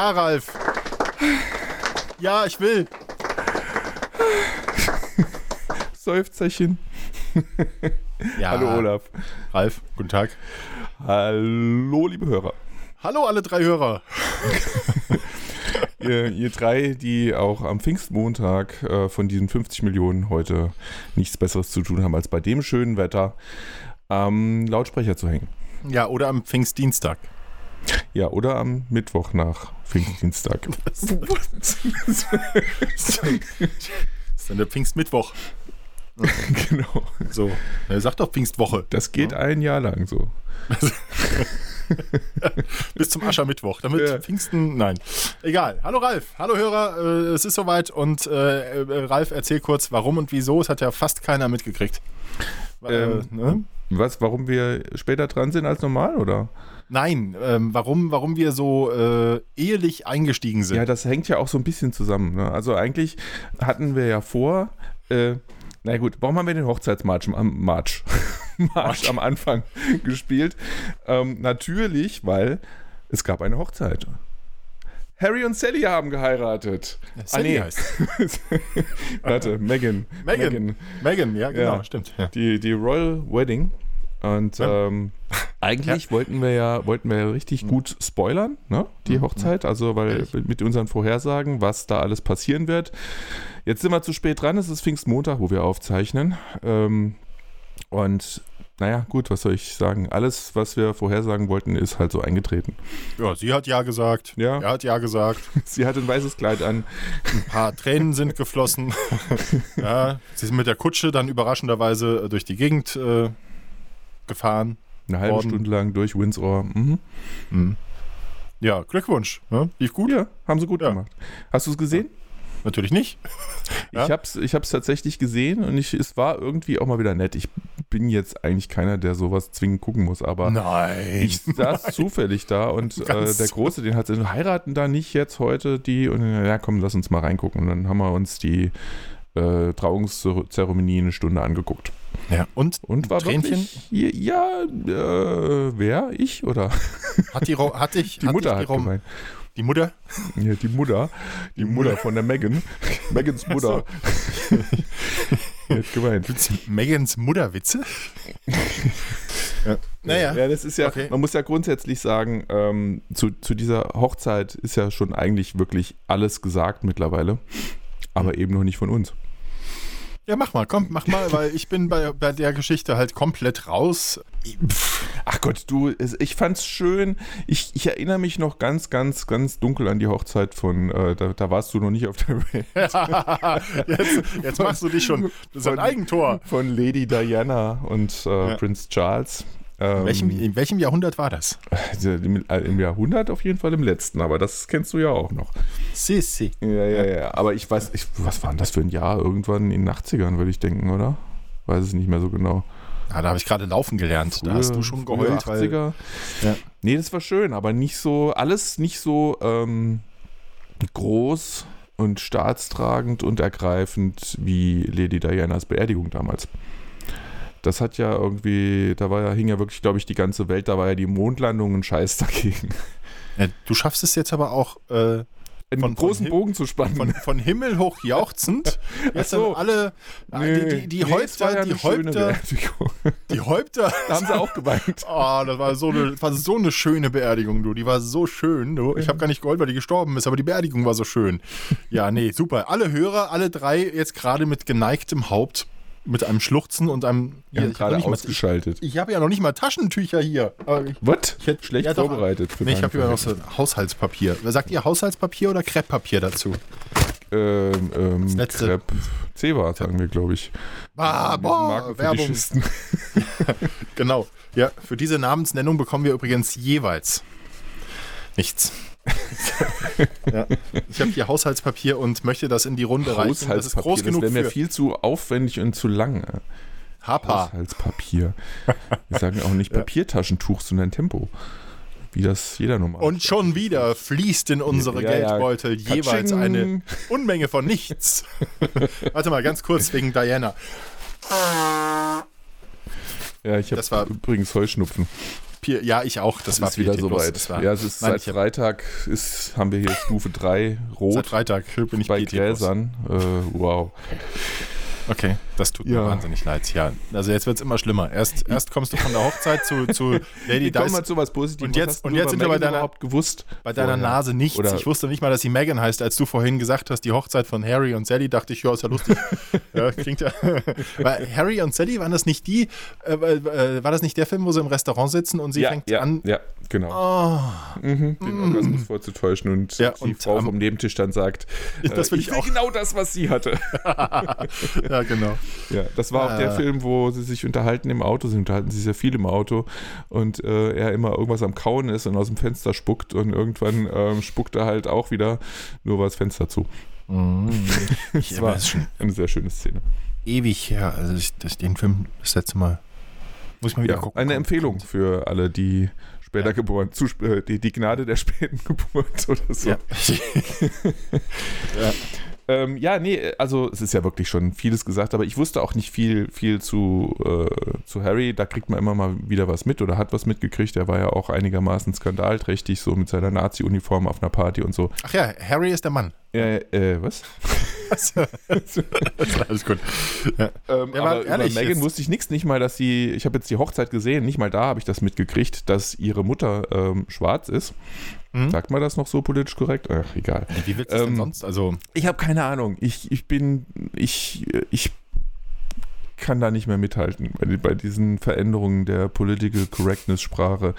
Ja, Ralf. Ja, ich will. Seufzerchen. Ja. Hallo Olaf. Ralf, guten Tag. Hallo liebe Hörer. Hallo alle drei Hörer. Ihr, ihr drei, die auch am Pfingstmontag äh, von diesen 50 Millionen heute nichts Besseres zu tun haben, als bei dem schönen Wetter am Lautsprecher zu hängen. Ja, oder am Pfingstdienstag. Ja, oder am Mittwoch nach Pfingstdienstag. Das ist dann der Pfingstmittwoch. genau. So, er sagt doch Pfingstwoche. Das geht ein Jahr lang so. Bis zum Aschermittwoch. Damit Ja. Pfingsten, nein. Egal. Hallo Ralf. Hallo Hörer. Äh, es ist soweit und äh, äh, Ralf, erzähl kurz, warum und wieso. Es hat ja fast keiner mitgekriegt. Äh, Ähm, ne? Was, warum wir später dran sind als normal, oder? Nein, ähm, warum, warum wir so äh, ehelich eingestiegen sind. Ja, das hängt ja auch so ein bisschen zusammen. Ne? Also eigentlich hatten wir ja vor, äh, na gut, warum haben wir den Hochzeitsmarsch am March, Marsch am Anfang gespielt? Ähm, natürlich, weil es gab eine Hochzeit. Harry und Sally haben geheiratet. Sally ah, heißt. Warte, Megan. Megan. Megan, ja, genau, Ja. stimmt. Ja. Die, die Royal Wedding. Und Ja. ähm, eigentlich wollten wir ja wollten wir ja richtig gut spoilern, ne? Die Mhm. Hochzeit. Also weil mit unseren Vorhersagen, was da alles passieren wird. Jetzt sind wir zu spät dran. Es ist Pfingstmontag, wo wir aufzeichnen. Ähm, und naja, gut, was soll ich sagen? Alles, was wir vorhersagen wollten, ist halt so eingetreten. ja, sie hat ja gesagt. Ja. Er hat ja gesagt. Sie hat ein weißes Kleid an. Ein paar Tränen sind geflossen. ja, sie sind mit der Kutsche dann überraschenderweise durch die Gegend äh, gefahren. Eine halbe Worden. Stunde lang durch Windsor. Mhm. Mhm. Ja, Glückwunsch. Ne? Lief gut? Ja, haben sie gut Ja. gemacht. Hast du es gesehen? Natürlich nicht. Ja? Ich habe es ich hab's tatsächlich gesehen und ich, es war irgendwie auch mal wieder nett. Ich bin jetzt eigentlich keiner, der sowas zwingend gucken muss, aber Nein. ich saß zufällig da und äh, der Große, den hat sie, heiraten da nicht jetzt heute die und ja komm, lass uns mal reingucken. Und dann haben wir uns die äh, Trauungszeremonie eine Stunde angeguckt. ja. Und, Und war Tränchen? wirklich, ja, äh, wer? Ich oder? Hat die, hat ich, Die hat Mutter ich hat die, Rom- gemeint. die Mutter? Ja, die Mutter. Die Mutter von der Megan. Megans Mutter. Hat gemeint. Gibt's Megans Mutterwitze? ja. Naja. Ja, das ist ja, Okay. man muss ja grundsätzlich sagen, ähm, zu, zu dieser Hochzeit ist ja schon eigentlich wirklich alles gesagt mittlerweile, aber eben noch nicht von uns. Ja, mach mal, komm, mach mal, weil ich bin bei, bei der Geschichte halt komplett raus. Ach Gott, du, ich fand's schön. Ich, ich erinnere mich noch ganz, ganz, ganz dunkel an die Hochzeit von, äh, da, da warst du noch nicht auf der Welt, jetzt, jetzt machst du dich schon. Das ist ein Eigentor. von Lady Diana und äh, Ja. Prince Charles. Ähm, In welchem, in welchem Jahrhundert war das? im, äh, Im Jahrhundert auf jeden Fall im letzten, aber das kennst du ja auch noch. Sissi. Ja, ja, ja. Aber ich weiß, ich, was war denn das für ein Jahr? Irgendwann in den 80ern, würde ich denken, oder? Weiß es nicht mehr so genau. Ah, da habe ich gerade laufen gelernt. Da Frühe- hast du schon geheult. Weil, 80er. Ja. Nee, das war schön, aber nicht so, alles nicht so ähm, groß und staatstragend und ergreifend wie Lady Dianas Beerdigung damals. Das hat ja irgendwie, da war ja, hing ja wirklich, glaube ich, die ganze Welt, da war ja die Mondlandung ein Scheiß dagegen. ja, du schaffst es jetzt aber auch äh, Einen Von- von großen Him- Bogen zu spannen. von, von Himmel hoch jauchzend. Jetzt so. alle, die, die, die Nee, Häupter, ja die Häupter, die Häupter. Da haben sie auch geweint. Oh, das war so eine, war so eine schöne Beerdigung, du. Die war so schön, du. Ich habe gar nicht geheult, weil die gestorben ist, aber die Beerdigung war so schön. Ja, nee, super. Alle Hörer, alle drei jetzt gerade mit geneigtem Haupt, mit einem Schluchzen und einem. Haben ich habe gerade nicht mal, ich, ausgeschaltet. ich habe ja noch nicht mal Taschentücher hier. Was? ich hätte- Schlecht ja, doch. vorbereitet. Für Nee, ich habe hier noch so Haushaltspapier. Sagt ihr Haushaltspapier oder Krepppapier dazu? Ähm, ähm, letzte- Crepe. Ceva, sagen wir, glaube ich. Ah, boah, Werbung. Genau. Ja, für diese Namensnennung bekommen wir übrigens jeweils nichts. ja. Ich habe hier Haushaltspapier und möchte das in die Runde reichen. Das ist groß das genug wäre mir viel zu aufwendig und zu lang. Hapa. Haushaltspapier. Wir sagen auch nicht Papiertaschentuch, sondern Tempo. Wie das jeder normal. Und schon wieder fließt in unsere Ja, ja. Geldbeutel jeweils eine Unmenge von nichts. Warte mal, ganz kurz wegen Diana. ja, ich habe das übrigens Heuschnupfen. Pier, ja, ich auch. Das, Das war ist wieder soweit. Ja, es ist Nein, seit Freitag ist, haben wir hier Stufe 3 seit rot Freitag bin ich bei. Gräsern. Äh, wow. Okay, das tut Ja. mir wahnsinnig leid. Ja, also jetzt wird es immer schlimmer. Erst, erst kommst du von der Hochzeit zu, zu Lady Dice. mal zu was Positivem. Und Was jetzt- und jetzt sind wir bei deiner- überhaupt gewusst? Bei deiner vorher? Nase nichts. Oder- ich wusste nicht mal, dass sie Megan heißt. Als du vorhin gesagt hast, die Hochzeit von Harry und Sally, dachte ich, ja, ist ja lustig. ja, klingt ja. Weil Harry und Sally, waren das nicht die, äh, äh, war das nicht der Film, wo sie im Restaurant sitzen und sie ja, fängt ja, an. ja, genau. Oh, Mhm, den Orgasmus vorzutäuschen und Ja, die und Frau am- vom Nebentisch dann sagt, Das äh, will ich auch. genau das, was sie hatte. ja, genau. Ja, das war auch der Äh. Film, wo sie sich unterhalten im Auto. Sie unterhalten sich sehr viel im Auto und äh, er immer irgendwas am Kauen ist und aus dem Fenster spuckt und irgendwann ähm, spuckt er halt auch wieder, nur war das Fenster zu. Ich, Das war eine sehr schöne Szene. ewig her. Also ich, das, den Film das letzte Mal. Muss ich mal wieder Ja, gucken. eine Empfehlung für alle, die später Ja. geboren, zu, äh, die, die Gnade der späten Geburt oder so. Ja. Ähm, ja, nee, also es ist ja wirklich schon vieles gesagt, aber ich wusste auch nicht viel, viel zu, äh, zu Harry. Da kriegt man immer mal wieder was mit oder hat was mitgekriegt. Er war ja auch einigermaßen skandalträchtig, so mit seiner Nazi-Uniform auf einer Party und so. Ach ja, Harry ist der Mann. Äh, äh, was? Alles gut. Ähm, Der war aber ehrlich über Megan wusste ich nichts, nicht mal, dass sie, ich habe jetzt die Hochzeit gesehen, nicht mal da habe ich das mitgekriegt, dass ihre Mutter ähm, schwarz ist. Hm? Sagt man das noch so politisch korrekt? Ach, egal. Wie willst du das denn Ähm, sonst? Also, Ich habe keine Ahnung. Ich, ich bin, ich, ich kann da nicht mehr mithalten bei, bei diesen Veränderungen der Political Correctness Sprache.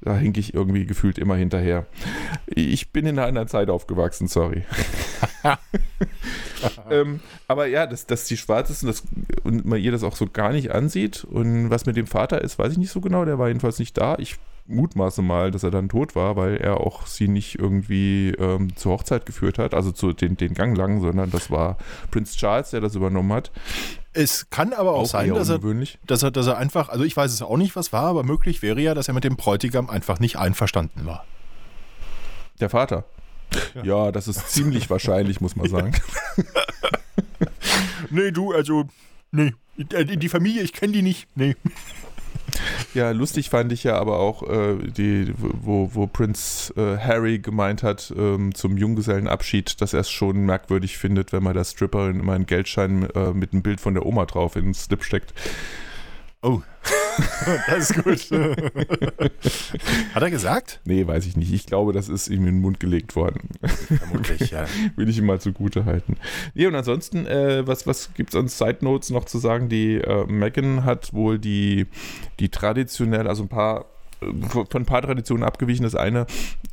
Da hinke ich irgendwie gefühlt immer hinterher. Ich bin in einer Zeit aufgewachsen, sorry. ähm, aber ja, dass, dass sie schwarz ist und, das, und man ihr das auch so gar nicht ansieht. Und was mit dem Vater ist, weiß ich nicht so genau. Der war jedenfalls nicht da. Ich mutmaße mal, dass er dann tot war, weil er auch sie nicht irgendwie ähm, zur Hochzeit geführt hat, also zu den, den Gang lang, sondern das war Prinz Charles, der das übernommen hat. es kann aber auch, sein, eher dass er, dass, er, dass er einfach, also ich weiß es auch nicht, was war, aber möglich wäre ja, dass er mit dem Bräutigam einfach nicht einverstanden war. Der Vater. Ja. das ist ziemlich wahrscheinlich, muss man sagen. Nee, du, also, nee, die, die Familie, ich kenne die nicht. Nee. Ja, lustig fand ich ja aber auch, äh, die, wo, wo Prinz äh, Harry gemeint hat ähm, zum Junggesellenabschied, dass er es schon merkwürdig findet, wenn man der Stripperin immer einen Geldschein äh, mit einem Bild von der Oma drauf in den Slip steckt. Oh, das ist gut. Hat er gesagt? Nee, weiß ich nicht. Ich glaube, das ist ihm in den Mund gelegt worden. Vermutlich, ja. Will ich ihm mal zugute halten. Nee, und ansonsten, äh, was, was gibt es an Side Notes noch zu sagen? Die äh, Megan hat wohl die, die traditionell, also ein paar von ein paar Traditionen abgewichen. Das eine,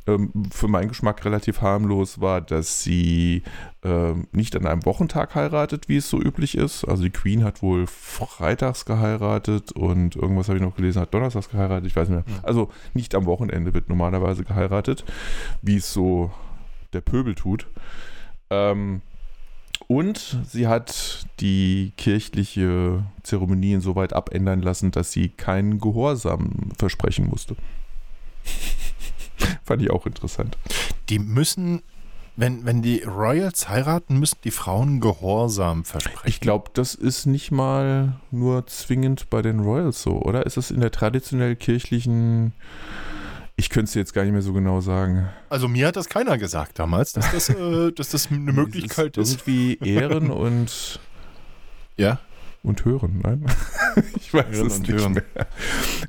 ähm, für meinen Geschmack relativ harmlos, war, dass sie ähm, nicht an einem Wochentag heiratet, wie es so üblich ist. Also die Queen hat wohl freitags geheiratet und irgendwas habe ich noch gelesen, hat donnerstags geheiratet, ich weiß nicht mehr. Also nicht am Wochenende wird normalerweise geheiratet, wie es so der Pöbel tut. Ähm, und sie hat die kirchliche Zeremonie insoweit abändern lassen, dass sie keinen Gehorsam versprechen musste. Fand ich auch interessant. Die müssen, wenn, wenn die Royals heiraten, müssen die Frauen Gehorsam versprechen. Ich glaube, das ist nicht mal nur zwingend bei den Royals so, oder? Ist es in der traditionell kirchlichen. Ich könnte es jetzt gar nicht mehr so genau sagen. Also mir hat das keiner gesagt damals, dass das, äh, dass das eine Möglichkeit ist. Irgendwie Ehren und, Ja. und Hören, nein? ich weiß Ehren es nicht Hören. mehr.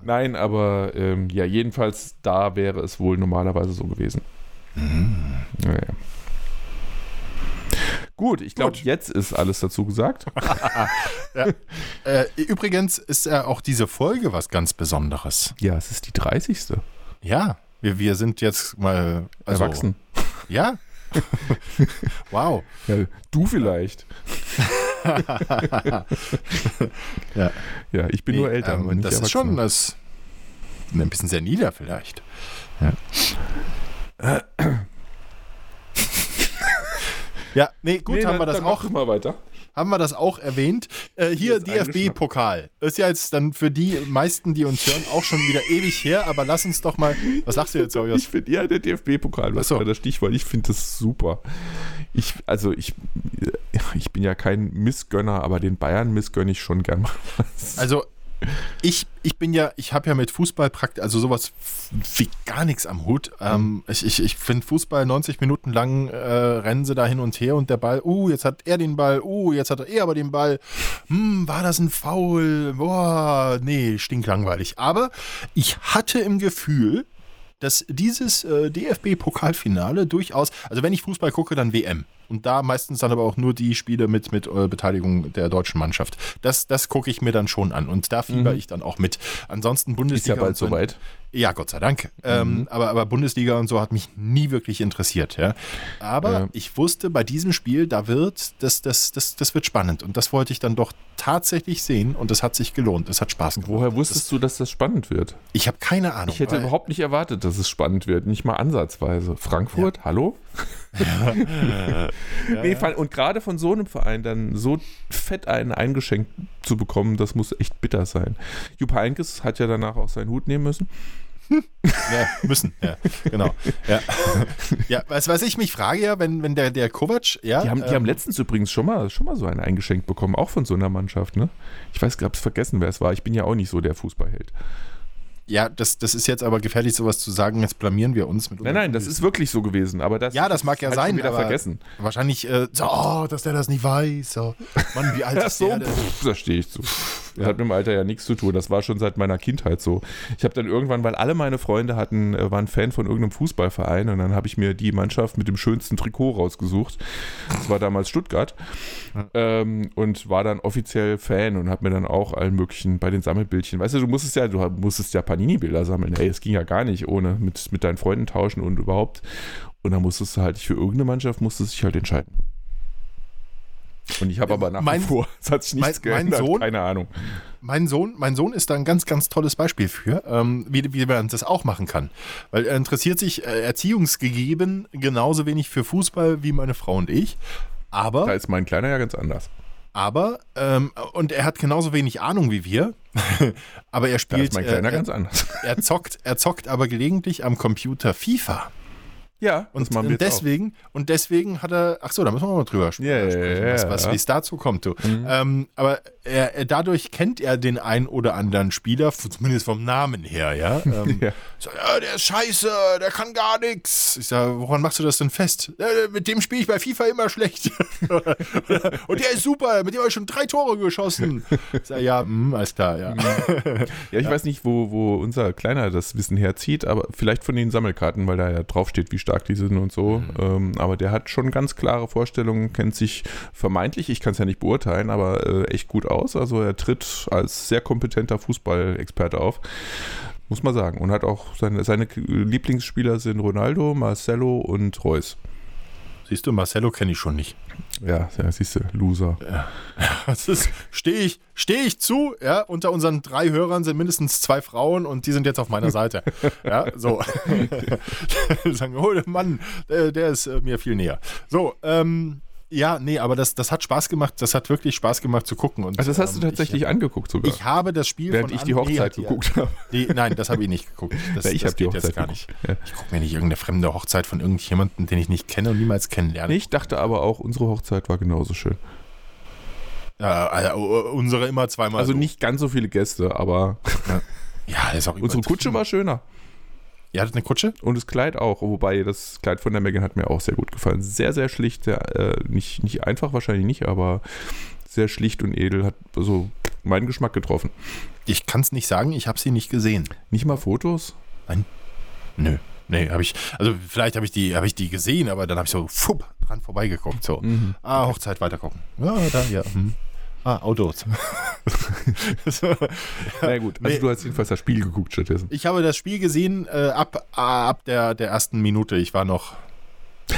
Nein, aber ähm, ja, jedenfalls da wäre es wohl normalerweise so gewesen. Ja, ja. Gut, ich glaube, jetzt ist alles dazu gesagt. Äh, übrigens ist ja auch diese Folge was ganz Besonderes. Ja, es ist die 30. Ja, wir, wir sind jetzt mal also, Erwachsen. Ja. wow. Ja, du vielleicht. Ja. Ja, ich bin nur Nee, älter. ähm, das ist schon das, ein bisschen sehr nieder vielleicht. Ja. Ja, nee, gut, Nee, haben wir dann- das dann auch mach mal weiter. Haben wir das auch erwähnt. Äh, hier. DFB-Pokal. Ist ja jetzt dann für die meisten, die uns hören, auch schon wieder ewig her, aber lass uns doch mal. Was sagst du jetzt, Sorry? Ich finde, ja, der DFB-Pokal, was so. war das Stichwort? Ich finde das super. Ich, also ich, ich bin ja kein Missgönner, aber den Bayern missgönne ich schon gern mal was. Also, ich, ich bin ja, ich habe ja mit Fußball praktisch, also sowas wie gar nichts am Hut. Ähm, ich ich, ich finde Fußball 90 Minuten lang äh, rennen sie da hin und her und der Ball, uh, jetzt hat er den Ball, uh, jetzt hat er aber den Ball. Hm, war das ein Foul? Boah, nee, stinklangweilig. Aber ich hatte im Gefühl, dass dieses äh, DFB-Pokalfinale durchaus, also wenn ich Fußball gucke, dann WM. Und da meistens dann aber auch nur die Spiele mit, mit äh, Beteiligung der deutschen Mannschaft. Das, das gucke ich mir dann schon an und da fieber Mhm. ich dann auch mit. Ansonsten Bundesliga. Ist ja bald soweit. Ja, Gott sei Dank. Ähm, aber, aber Bundesliga und so hat mich nie wirklich interessiert. Ja. Aber Ja. ich wusste, bei diesem Spiel, da wird, das, das, das, das wird spannend. Und das wollte ich dann doch tatsächlich sehen und es hat sich gelohnt. Es hat Spaß gemacht. Woher wusstest du, dass das spannend wird? Ich habe keine Ahnung. Ich hätte überhaupt nicht erwartet, dass es spannend wird. Nicht mal ansatzweise. Frankfurt, hallo? nee, fall- und gerade von so einem Verein dann so fett einen eingeschenkt zu bekommen, das muss echt bitter sein. Jupp Heynckes hat ja danach auch seinen Hut nehmen müssen. Ja, müssen, ja, genau. Ja, ja was, was ich mich frage ja, wenn, wenn der, der Kovac, ja. Die haben, die ähm, haben letztens übrigens schon mal, schon mal so einen eingeschenkt bekommen, auch von so einer Mannschaft, ne? Ich weiß, ich hab's vergessen, wer es war. Ich bin ja auch nicht so der Fußballheld. Ja, das, das ist jetzt aber gefährlich, sowas zu sagen, jetzt blamieren wir uns mit Nein, nein, das ist wirklich so gewesen, aber das Ja, das mag ja halt sein, wieder aber vergessen. wahrscheinlich äh, so, oh, dass der das nicht weiß. So. Mann, wie alt ist so, der? denn? pff, da stehe ich zu. Das hat mit dem Alter ja nichts zu tun. Das war schon seit meiner Kindheit so. Ich habe dann irgendwann, weil alle meine Freunde hatten, äh, waren Fan von irgendeinem Fußballverein und dann habe ich mir die Mannschaft mit dem schönsten Trikot rausgesucht. Das war damals Stuttgart. Ähm, und war dann offiziell Fan und habe mir dann auch allen möglichen bei den Sammelbildchen. Weißt du, du musstest ja, du musstest ja Panini-Bilder sammeln. Ey, es ging ja gar nicht ohne mit, mit deinen Freunden tauschen und überhaupt. Und dann musstest du halt für irgendeine Mannschaft musstest du dich halt entscheiden. Und ich habe aber nach Mein- wie vor, es hat sich nichts mein- mein geändert, Sohn- keine Ahnung. Mein Sohn, mein Sohn ist da ein ganz, ganz tolles Beispiel für, ähm, wie, wie man das auch machen kann. Weil er interessiert sich äh, erziehungsgegeben genauso wenig für Fußball wie meine Frau und ich. Aber Da ist mein Kleiner ja ganz anders. Aber, ähm, und er hat genauso wenig Ahnung wie wir, aber er Da spielt, ist mein Kleiner äh, ganz anders. er, er zockt, er zockt aber gelegentlich am Computer FIFA. Ja, Und, das machen wir und jetzt auch. deswegen, und deswegen hat er, ach so, da müssen wir mal drüber sprechen, Ja, ja, sprechen, ja, was, was, ja. Mhm. wie es dazu kommt, du. Ähm, aber er, er, dadurch kennt er den ein oder anderen Spieler, zumindest vom Namen her, ja. Ähm, Ja. So, ja, der ist scheiße, der kann gar nichts. Ich sage, woran machst du das denn fest? "Ja, mit dem spiele ich bei FIFA immer schlecht. und der ist super, mit dem habe ich schon drei Tore geschossen. Ich sage, ja, hm, alles klar, ja. Ja, ich weiß nicht, wo, wo unser Kleiner das Wissen herzieht, aber vielleicht von den Sammelkarten, weil da ja draufsteht, wie stark die sind und so. Ähm, aber der hat schon ganz klare Vorstellungen, kennt sich vermeintlich, ich kann es ja nicht beurteilen, aber äh, echt gut aus. Also er tritt als sehr kompetenter Fußballexperte auf. Muss man sagen. Und hat auch seine, seine Lieblingsspieler sind Ronaldo, Marcelo und Reus. Siehst du, Marcelo kenne ich schon nicht. Ja, ja siehst du, Loser. Das ist, stehe ich, stehe ich zu, ja, unter unseren drei Hörern sind mindestens zwei Frauen und die sind jetzt auf meiner Seite. Ja, so. Sagen, oh Mann, der, der ist äh, mir viel näher. So, ähm, ja, nee, aber das, das hat Spaß gemacht, das hat wirklich Spaß gemacht zu gucken. Und, Also das hast du ähm, tatsächlich ich, angeguckt sogar. Ich habe das Spiel während ich die nee, Hochzeit geguckt habe. Die, nein, das habe ich nicht geguckt. Das, Ja, ich habe die Hochzeit gar nicht. Ja. Ich gucke mir nicht irgendeine fremde Hochzeit von irgendjemandem, den ich nicht kenne und niemals kennenlerne. Ich dachte aber auch, unsere Hochzeit war genauso schön. Ja, also, unsere immer zweimal. Also so. nicht ganz so viele Gäste, aber Ja, das ist auch unsere. Kutsche war schöner. Ihr hattet eine Kutsche? Und das Kleid auch. Wobei das Kleid von der Megan hat mir auch sehr gut gefallen. Sehr, sehr schlicht. Sehr, äh, nicht, nicht einfach wahrscheinlich nicht, aber sehr schlicht und edel. Hat so meinen Geschmack getroffen. Ich kann es nicht sagen, ich habe sie nicht gesehen. Nicht mal Fotos? Nö. Nee, habe ich, also vielleicht habe ich die, habe ich die gesehen, aber dann habe ich so fupp, dran vorbeigeguckt. So. Mhm. Ah, Hochzeit weiter gucken. Ja, da, ja. Hm. Ah, Autos. so. Na gut, also Nee. du hast jedenfalls das Spiel geguckt stattdessen. Ich habe das Spiel gesehen äh, ab, ab der, der ersten Minute. Ich war noch.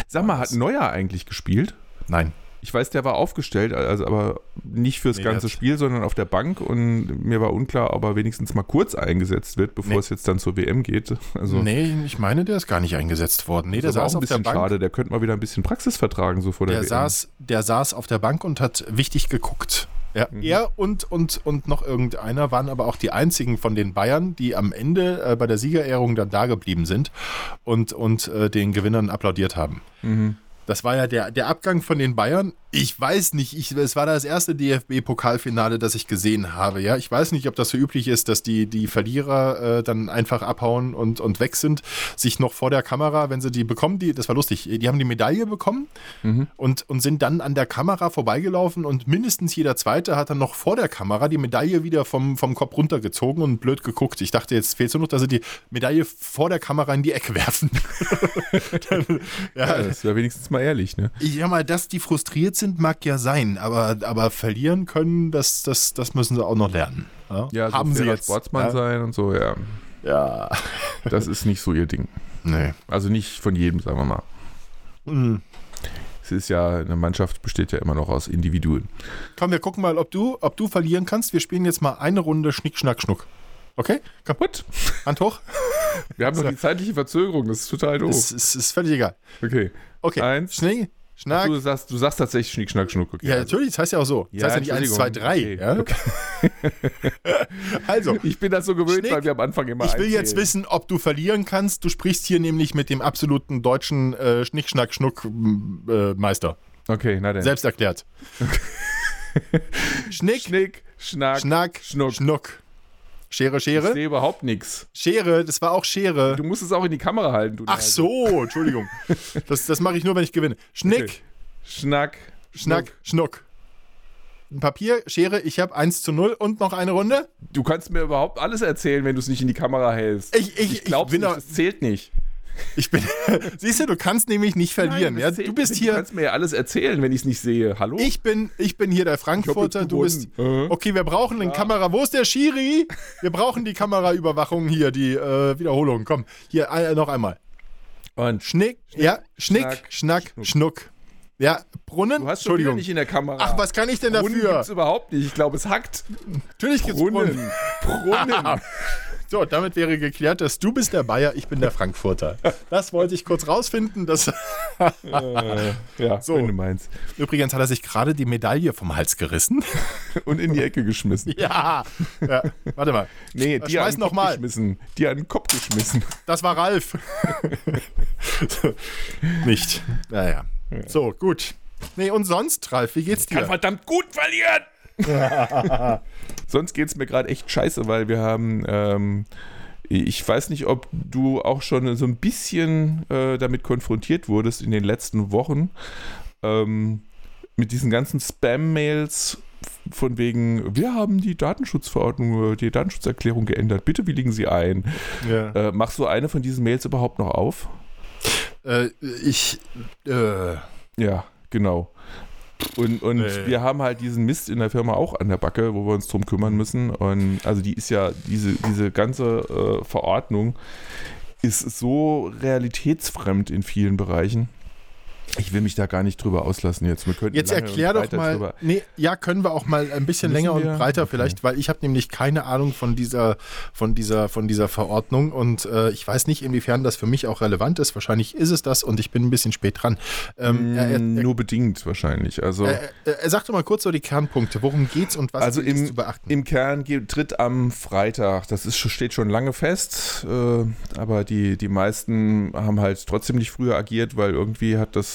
Sag mal, hat Neuer eigentlich gespielt? Nein. Ich weiß, der war aufgestellt, also aber nicht fürs Nee, ganze der Spiel, sondern auf der Bank und mir war unklar, ob er wenigstens mal kurz eingesetzt wird, bevor Nee. es jetzt dann zur WM geht. Also Nee, ich meine, der ist gar nicht eingesetzt worden. Nee, der das war auch saß ein auf der bisschen Bank. schade, der könnte mal wieder ein bisschen Praxis vertragen, so vor der, Der WM. saß, der saß auf der Bank und hat wichtig geguckt. Ja, Mhm. Er und, und, und noch irgendeiner waren aber auch die einzigen von den Bayern, die am Ende äh, bei der Siegerehrung dann da geblieben sind und, und äh, den Gewinnern applaudiert haben. Mhm. Das war ja der, der Abgang von den Bayern, Ich weiß nicht, ich, es war das erste DFB-Pokalfinale, das ich gesehen habe. Ja, ich weiß nicht, ob das so üblich ist, dass die, die Verlierer äh, dann einfach abhauen und, und weg sind, sich noch vor der Kamera, wenn sie die bekommen, die, das war lustig, die haben die Medaille bekommen Mhm. und, und sind dann an der Kamera vorbeigelaufen und mindestens jeder Zweite hat dann noch vor der Kamera die Medaille wieder vom, vom Kopf runtergezogen und blöd geguckt. Ich dachte, jetzt fehlt es nur noch, dass sie die Medaille vor der Kamera in die Ecke werfen. dann, Ja, ja, das wäre wenigstens mal ehrlich, ne? sag mal, dass die frustriert sind, mag ja sein, aber, aber verlieren können, das, das, das müssen sie auch noch lernen. Ja, Ja, so haben sie jetzt. Sportsmann ja? sein und so, ja. Ja. Das ist nicht so ihr Ding. Nee. Also nicht von jedem, sagen wir mal. Mhm. Es ist ja, eine Mannschaft besteht ja immer noch aus Individuen. Komm, wir gucken mal, ob du, ob du verlieren kannst. Wir spielen jetzt mal eine Runde Schnick, Schnack, Schnuck. Okay? What? Hand hoch. Wir haben noch die zeitliche Verzögerung, das ist total doof. Es, es ist völlig egal. Okay. Okay. Eins. Schnick, Schnack. Du sagst, du sagst tatsächlich Schnick, Schnack, Schnuck. Okay, ja, also. natürlich, das heißt ja auch so. Das Ja, heißt ja nicht 1, 2, 3. Entschuldigung. Ja? also, Ich bin das so gewöhnt, Schnick. weil wir am Anfang immer ich will jetzt einzählen. wissen, ob du verlieren kannst. Du sprichst hier nämlich mit dem absoluten deutschen äh, Schnick, Schnack, Schnuck äh, Meister. Okay, na dann. Selbst erklärt. Schnick, Schnick, Schnack, Schnack, Schnuck. Schnuck. Schere, Ich Schere? sehe überhaupt nichts. Schere, das war auch Schere. Du musst es auch in die Kamera halten, du Ach so, Entschuldigung. Das, das mache ich nur, wenn ich gewinne. Schnick, Okay. Schnack, Schnack, Schnuck. Ein Papier, Schere, ich habe 1 zu 0 und noch eine Runde. Du kannst mir überhaupt alles erzählen, wenn du es nicht in die Kamera hältst. Ich, ich, ich, doch, das zählt nicht. Ich bin, siehst du, du kannst nämlich nicht verlieren. Nein, ja? Du bist hier, Du kannst mir ja alles erzählen, wenn ich es nicht sehe. Hallo? ich bin, ich bin hier der Frankfurter, du bist. Äh. okay, wir brauchen eine Kamera, wo ist der Schiri? Wir brauchen die Kameraüberwachung hier, die äh, Wiederholung, komm, hier äh, noch einmal. Und Schnick, ja, Schnick, Schnack, Schnack, Schnuck. Ja, Brunnen, du hast schon wieder Entschuldigung. nicht in der Kamera. Ach, was kann ich denn Brunnen dafür? gibt's überhaupt nicht. Ich glaube, es hackt. Natürlich gibt's Brunnen. Brunnen. Brunnen. So, damit wäre geklärt, dass du bist der Bayer, ich bin der Frankfurter. Das wollte ich kurz rausfinden. Das äh, ja, So. wenn du meinst. Übrigens hat er sich gerade die Medaille vom Hals gerissen. Und in die Ecke geschmissen. Ja. ja. Warte mal. Nee, Schmeiß die an den noch Kopf mal. geschmissen. Die an den Kopf geschmissen. Das war Ralf. Nicht. Naja. So, gut. Nee, und sonst, Ralf, wie geht's Kann dir? verdammt gut verlieren. Sonst geht es mir gerade echt scheiße, weil wir haben, ähm, ich weiß nicht, ob du auch schon so ein bisschen äh, damit konfrontiert wurdest in den letzten Wochen, ähm, mit diesen ganzen Spam-Mails von wegen, wir haben die Datenschutzverordnung, die Datenschutzerklärung geändert, bitte willigen Sie ein. Ja. Äh, machst du eine von diesen Mails überhaupt noch auf? Äh, ich. Äh, Ja, genau. Und, und Nee. wir haben halt diesen Mist in der Firma auch an der Backe, wo wir uns drum kümmern müssen. Und also die ist ja, diese, diese ganze äh, Verordnung ist so realitätsfremd in vielen Bereichen. Ich will mich da gar nicht drüber auslassen jetzt. Wir könnten Jetzt erklär doch mal. drüber- Nee, ja, können wir auch mal ein bisschen Müssen länger wir? und breiter Okay. vielleicht, weil ich habe nämlich keine Ahnung von dieser, von dieser, von dieser Verordnung und äh, ich weiß nicht, inwiefern das für mich auch relevant ist. Wahrscheinlich ist es das und ich bin ein bisschen spät dran. Ähm, er, er, Mm, Nur bedingt wahrscheinlich. Also er, er, sagt doch mal kurz so die Kernpunkte. Worum geht's und was Also ist im- zu beachten? Im Kern tritt am Freitag, das ist, steht schon lange fest, äh, aber die, die meisten haben halt trotzdem nicht früher agiert, weil irgendwie hat das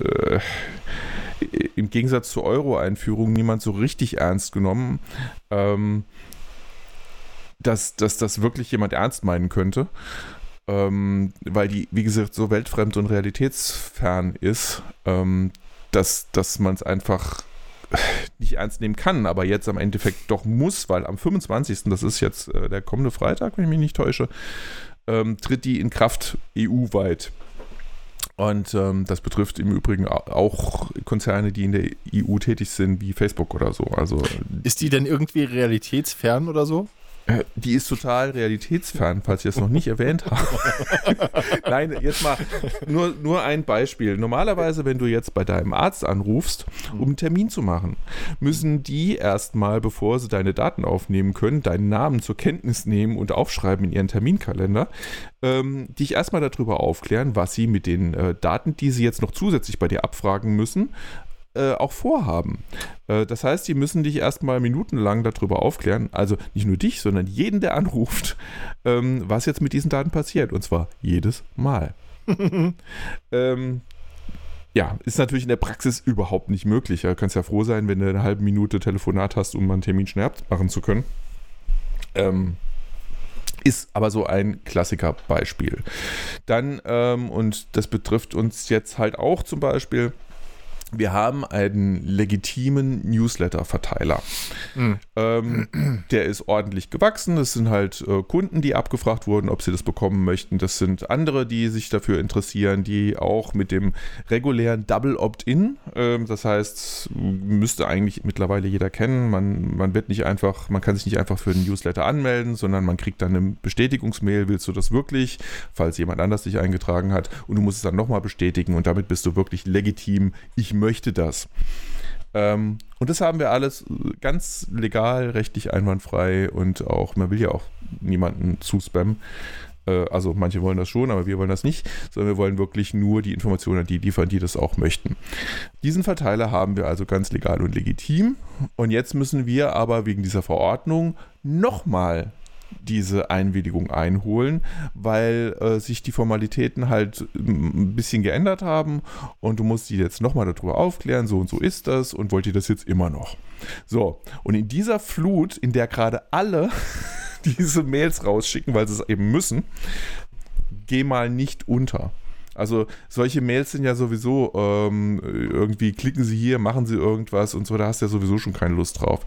äh, im Gegensatz zur Euro-Einführung niemand so richtig ernst genommen, ähm, dass, dass das wirklich jemand ernst meinen könnte. Ähm, weil die, wie gesagt, so weltfremd und realitätsfern ist, ähm, dass, dass man es einfach nicht ernst nehmen kann, aber jetzt am Endeffekt doch muss, weil am 25., das ist jetzt äh, der kommende Freitag, wenn ich mich nicht täusche, ähm, tritt die in Kraft EU-weit. Und ähm, das betrifft im Übrigen au- auch Konzerne, die in der EU tätig sind, wie Facebook oder so. Also Ist die denn irgendwie realitätsfern oder so? Äh, die ist total realitätsfern, falls ich es noch nicht erwähnt habe. Nein, jetzt mal nur, nur ein Beispiel. Normalerweise, wenn du jetzt bei deinem Arzt anrufst, um einen Termin zu machen, müssen die erstmal, bevor sie deine Daten aufnehmen können, deinen Namen zur Kenntnis nehmen und aufschreiben in ihren Terminkalender, ähm, dich erstmal darüber aufklären, was sie mit den äh, Daten, die sie jetzt noch zusätzlich bei dir abfragen müssen, äh, auch vorhaben. Äh, das heißt, die müssen dich erstmal minutenlang darüber aufklären, also nicht nur dich, sondern jeden, der anruft, ähm, was jetzt mit diesen Daten passiert. Und zwar jedes Mal. ähm, ja, ist natürlich in der Praxis überhaupt nicht möglich. Du kannst ja froh sein, wenn du eine halbe Minute Telefonat hast, um einen Termin schnell machen zu können. Ähm, ist aber so ein Klassikerbeispiel. Dann, ähm, und das betrifft uns jetzt halt auch zum Beispiel, wir haben einen legitimen Newsletter-Verteiler. Mhm. Ähm, der ist ordentlich gewachsen. Das sind halt äh, Kunden, die abgefragt wurden, ob sie das bekommen möchten. Das sind andere, die sich dafür interessieren, die auch mit dem regulären Double Opt-in, äh, das heißt, müsste eigentlich mittlerweile jeder kennen. Man, man wird nicht einfach, man kann sich nicht einfach für den Newsletter anmelden, sondern man kriegt dann eine Bestätigungsmail, willst du das wirklich, falls jemand anders sich eingetragen hat und du musst es dann nochmal bestätigen und damit bist du wirklich legitim. Ich möchte das. Ähm, und das haben wir alles ganz legal, rechtlich einwandfrei und auch, man will ja auch niemanden zuspammen. Äh, also manche wollen das schon, aber wir wollen das nicht, sondern wir wollen wirklich nur die Informationen an die liefern, die das auch möchten. Diesen Verteiler haben wir also ganz legal und legitim. Und jetzt müssen wir aber wegen dieser Verordnung nochmal diese Einwilligung einholen, weil äh, sich die Formalitäten halt ein bisschen geändert haben und du musst die jetzt nochmal darüber aufklären, so und so ist das und wollt ihr das jetzt immer noch. So, und in dieser Flut, in der gerade alle diese Mails rausschicken, weil sie es eben müssen, geh mal nicht unter. Also solche Mails sind ja sowieso ähm, irgendwie, klicken Sie hier, machen Sie irgendwas und so, da hast du ja sowieso schon keine Lust drauf.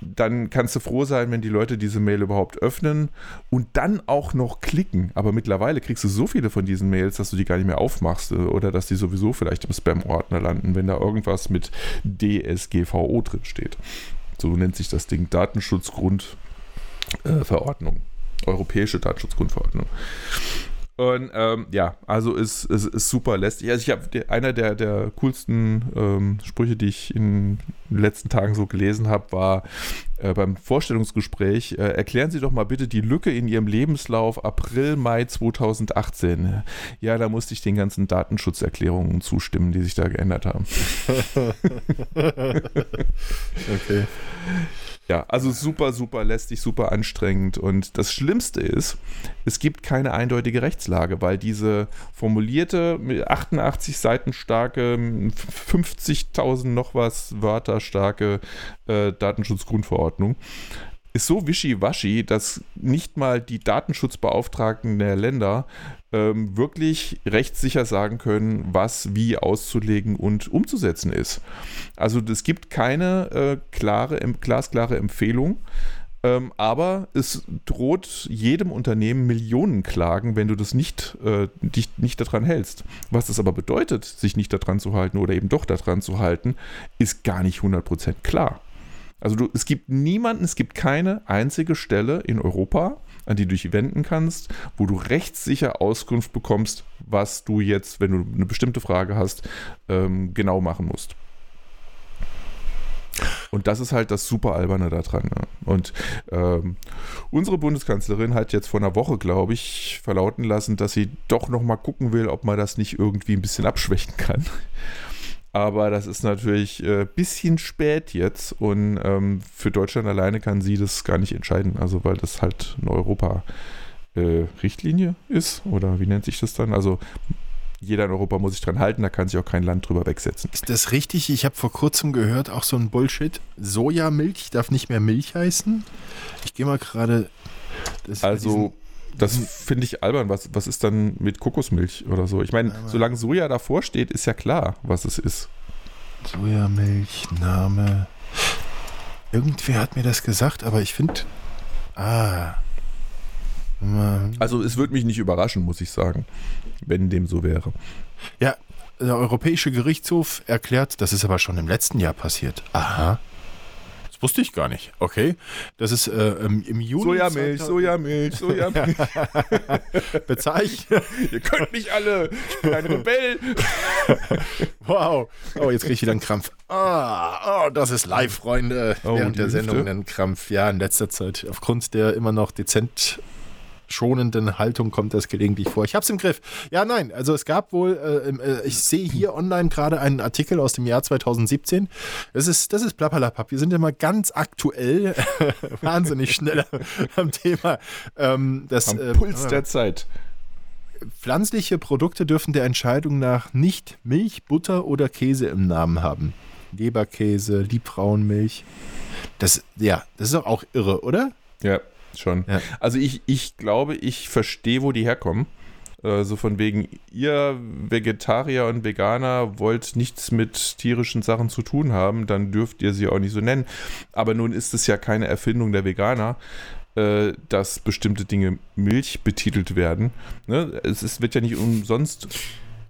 Dann kannst du froh sein, wenn die Leute diese Mail überhaupt öffnen und dann auch noch klicken. Aber mittlerweile kriegst du so viele von diesen Mails, dass du die gar nicht mehr aufmachst äh, oder dass die sowieso vielleicht im Spam-Ordner landen, wenn da irgendwas mit DSGVO drin steht. So nennt sich das Ding Datenschutzgrundverordnung. Äh, Europäische Datenschutzgrundverordnung. Und ähm, ja, also ist, ist, ist super lästig. Also ich habe einer der, der coolsten ähm, Sprüche, die ich in den letzten Tagen so gelesen habe, war äh, beim Vorstellungsgespräch, äh, erklären Sie doch mal bitte die Lücke in Ihrem Lebenslauf April, Mai 2018. Ja, da musste ich den ganzen Datenschutzerklärungen zustimmen, die sich da geändert haben. okay. Ja, also super, super lästig, super anstrengend. Und das Schlimmste ist, es gibt keine eindeutige Rechtslage, weil diese formulierte, 88 Seiten starke, 50.000 noch was Wörter starke äh, Datenschutzgrundverordnung ist so wischiwaschi, dass nicht mal die Datenschutzbeauftragten der Länder ähm, wirklich rechtssicher sagen können, was wie auszulegen und umzusetzen ist. Also es gibt keine äh, klare, glasklare Empfehlung. Ähm, aber es droht jedem Unternehmen Millionen Klagen, wenn du das nicht, äh, dich nicht daran hältst. Was das aber bedeutet, sich nicht daran zu halten oder eben doch daran zu halten, ist gar nicht 100% klar. Also du, es gibt niemanden, es gibt keine einzige Stelle in Europa, an die du dich wenden kannst, wo du rechtssicher Auskunft bekommst, was du jetzt, wenn du eine bestimmte Frage hast, ähm, genau machen musst. Und das ist halt das super alberne daran. Ne? Und ähm, unsere Bundeskanzlerin hat jetzt vor einer Woche, glaube ich, verlauten lassen, dass sie doch noch mal gucken will, ob man das nicht irgendwie ein bisschen abschwächen kann. Aber das ist natürlich ein äh, bisschen spät jetzt und ähm, für Deutschland alleine kann sie das gar nicht entscheiden. Also, weil das halt eine Europa-Richtlinie äh, ist oder wie nennt sich das dann? Also, jeder in Europa muss sich dran halten, da kann sich auch kein Land drüber wegsetzen. Ist das richtig? Ich habe vor kurzem gehört, auch so ein Bullshit. Sojamilch darf nicht mehr Milch heißen. Ich gehe mal gerade. Also das finde ich albern. Was, was ist dann mit Kokosmilch oder so? Ich meine, solange Soja davor steht, ist ja klar, was es ist. Sojamilch, Name. Irgendwer hat mir das gesagt, aber ich finde. Ah. Also es würde mich nicht überraschen, muss ich sagen, wenn dem so wäre. Ja, der Europäische Gerichtshof erklärt, das ist aber schon im letzten Jahr passiert. Aha wusste ich gar nicht. Okay. Das ist äh, im, im Juni. Sojamilch, Sojamilch, Sojamilch. Bezeichnet. Ihr könnt mich alle. Ich bin ein Rebell. wow. Oh, jetzt kriege ich wieder einen Krampf. Ah, oh, das ist live, Freunde. Oh, Während der Sendung einen Krampf. Ja, in letzter Zeit. Aufgrund der immer noch dezent schonenden Haltung kommt das gelegentlich vor. Ich habe es im Griff. Ja, nein, also es gab wohl, äh, äh, ich sehe hier online gerade einen Artikel aus dem Jahr 2017. Das ist, das ist Plappalapapp. Wir sind immer ganz aktuell, wahnsinnig schnell am Thema. Ähm, das, am äh, Puls der Zeit. pflanzliche Produkte dürfen der Entscheidung nach nicht Milch, Butter oder Käse im Namen haben. Leberkäse, Liebfrauenmilch. Das, ja, das ist doch auch irre, oder? Ja, schon. Ja. Also ich, ich glaube, ich verstehe, wo die herkommen. Äh, so von wegen, ihr Vegetarier und Veganer wollt nichts mit tierischen Sachen zu tun haben, dann dürft ihr sie auch nicht so nennen. Aber nun ist es ja keine Erfindung der Veganer, äh, dass bestimmte Dinge Milch betitelt werden. Ne? Es, es wird ja nicht umsonst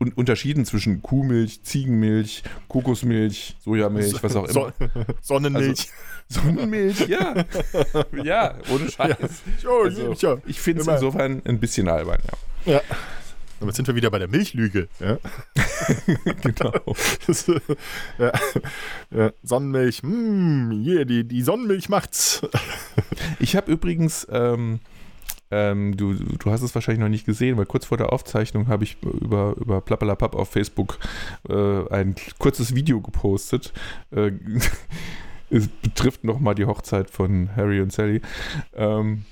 un unterschieden zwischen Kuhmilch, Ziegenmilch, Kokosmilch, Sojamilch, was auch immer. Sonnenmilch. Also, Sonnenmilch, ja. ja, ohne Scheiß. Ja, Also, ja. ich finde es insofern ein bisschen albern, ja. ja. Damit sind wir wieder bei der Milchlüge. Ja. Genau. Das, äh, ja. Ja. Sonnenmilch, hm, hier, die, die Sonnenmilch macht's. Ich habe übrigens, ähm, ähm, du, du hast es wahrscheinlich noch nicht gesehen, weil kurz vor der Aufzeichnung habe ich über, über Plappalapapp auf Facebook äh, ein kurzes Video gepostet. Äh, es betrifft nochmal die Hochzeit von Harry und Sally. Ähm,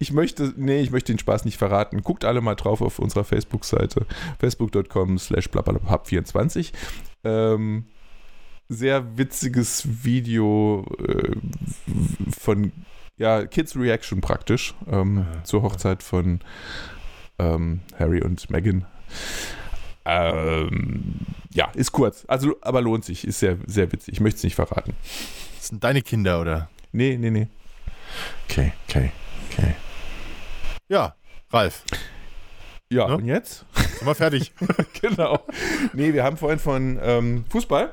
ich möchte, nee, ich möchte den Spaß nicht verraten. Guckt alle mal drauf auf unserer Facebook-Seite. Facebook.com slash blablabla24. Ähm, sehr witziges Video äh, von ja, Kids Reaction praktisch ähm, Ja. zur Hochzeit von ähm, Harry und Meghan. Ähm, ja, ist kurz, also aber lohnt sich, ist sehr, sehr witzig. Ich möchte es nicht verraten. Das sind deine Kinder, oder? Nee, nee, nee. Okay, okay, okay. Ja, Ralf, Ja, Ne? und jetzt? sind wir fertig. genau. Nee, wir haben vorhin von ähm, Fußball,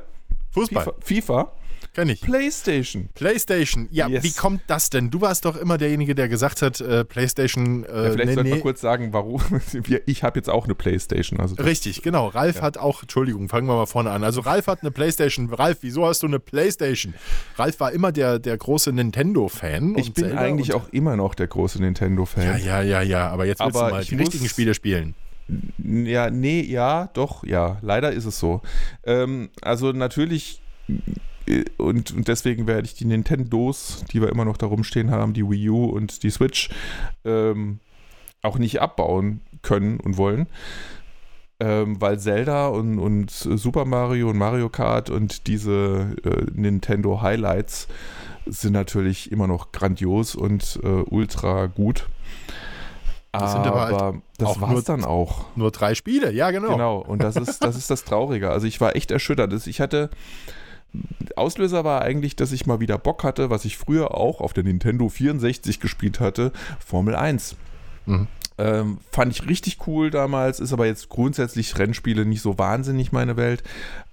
Fußball, FIFA, FIFA, kenn ich. Playstation. PlayStation, ja, Yes. wie kommt das denn? Du warst doch immer derjenige, der gesagt hat, äh, PlayStation, Ja, äh, vielleicht nee, sollte nee. man kurz sagen, warum. Ich habe jetzt auch eine Playstation. Also Richtig, genau. Ralf Ja. hat auch, Entschuldigung, fangen wir mal vorne an. Also Ralf hat eine Playstation. Ralf, wieso hast du eine Playstation? Ralf war immer der, der große Nintendo-Fan. ich und bin Zelda eigentlich und, auch immer noch der große Nintendo-Fan. Ja, ja, ja, ja, aber jetzt willst Aber du mal die richtigen Spiele spielen. Ja, nee, ja, doch, ja. Leider ist es so. Ähm, also natürlich, und, und deswegen werde ich die Nintendos, die wir immer noch da rumstehen haben, die Wii U und die Switch, ähm, auch nicht abbauen können und wollen. Ähm, weil Zelda und, und Super Mario und Mario Kart und diese äh, Nintendo Highlights sind natürlich immer noch grandios und äh, ultra gut. Das sind aber halt aber das war's nur- dann auch. Nur drei Spiele, ja, genau. Genau, und das ist, das ist das Traurige. Also ich war echt erschüttert. Das- Ich hatte. Auslöser war eigentlich, dass ich mal wieder Bock hatte, was ich früher auch auf der Nintendo 64 gespielt hatte, Formel 1. Mhm. Ähm, fand ich richtig cool damals, ist aber jetzt grundsätzlich Rennspiele nicht so wahnsinnig meine Welt.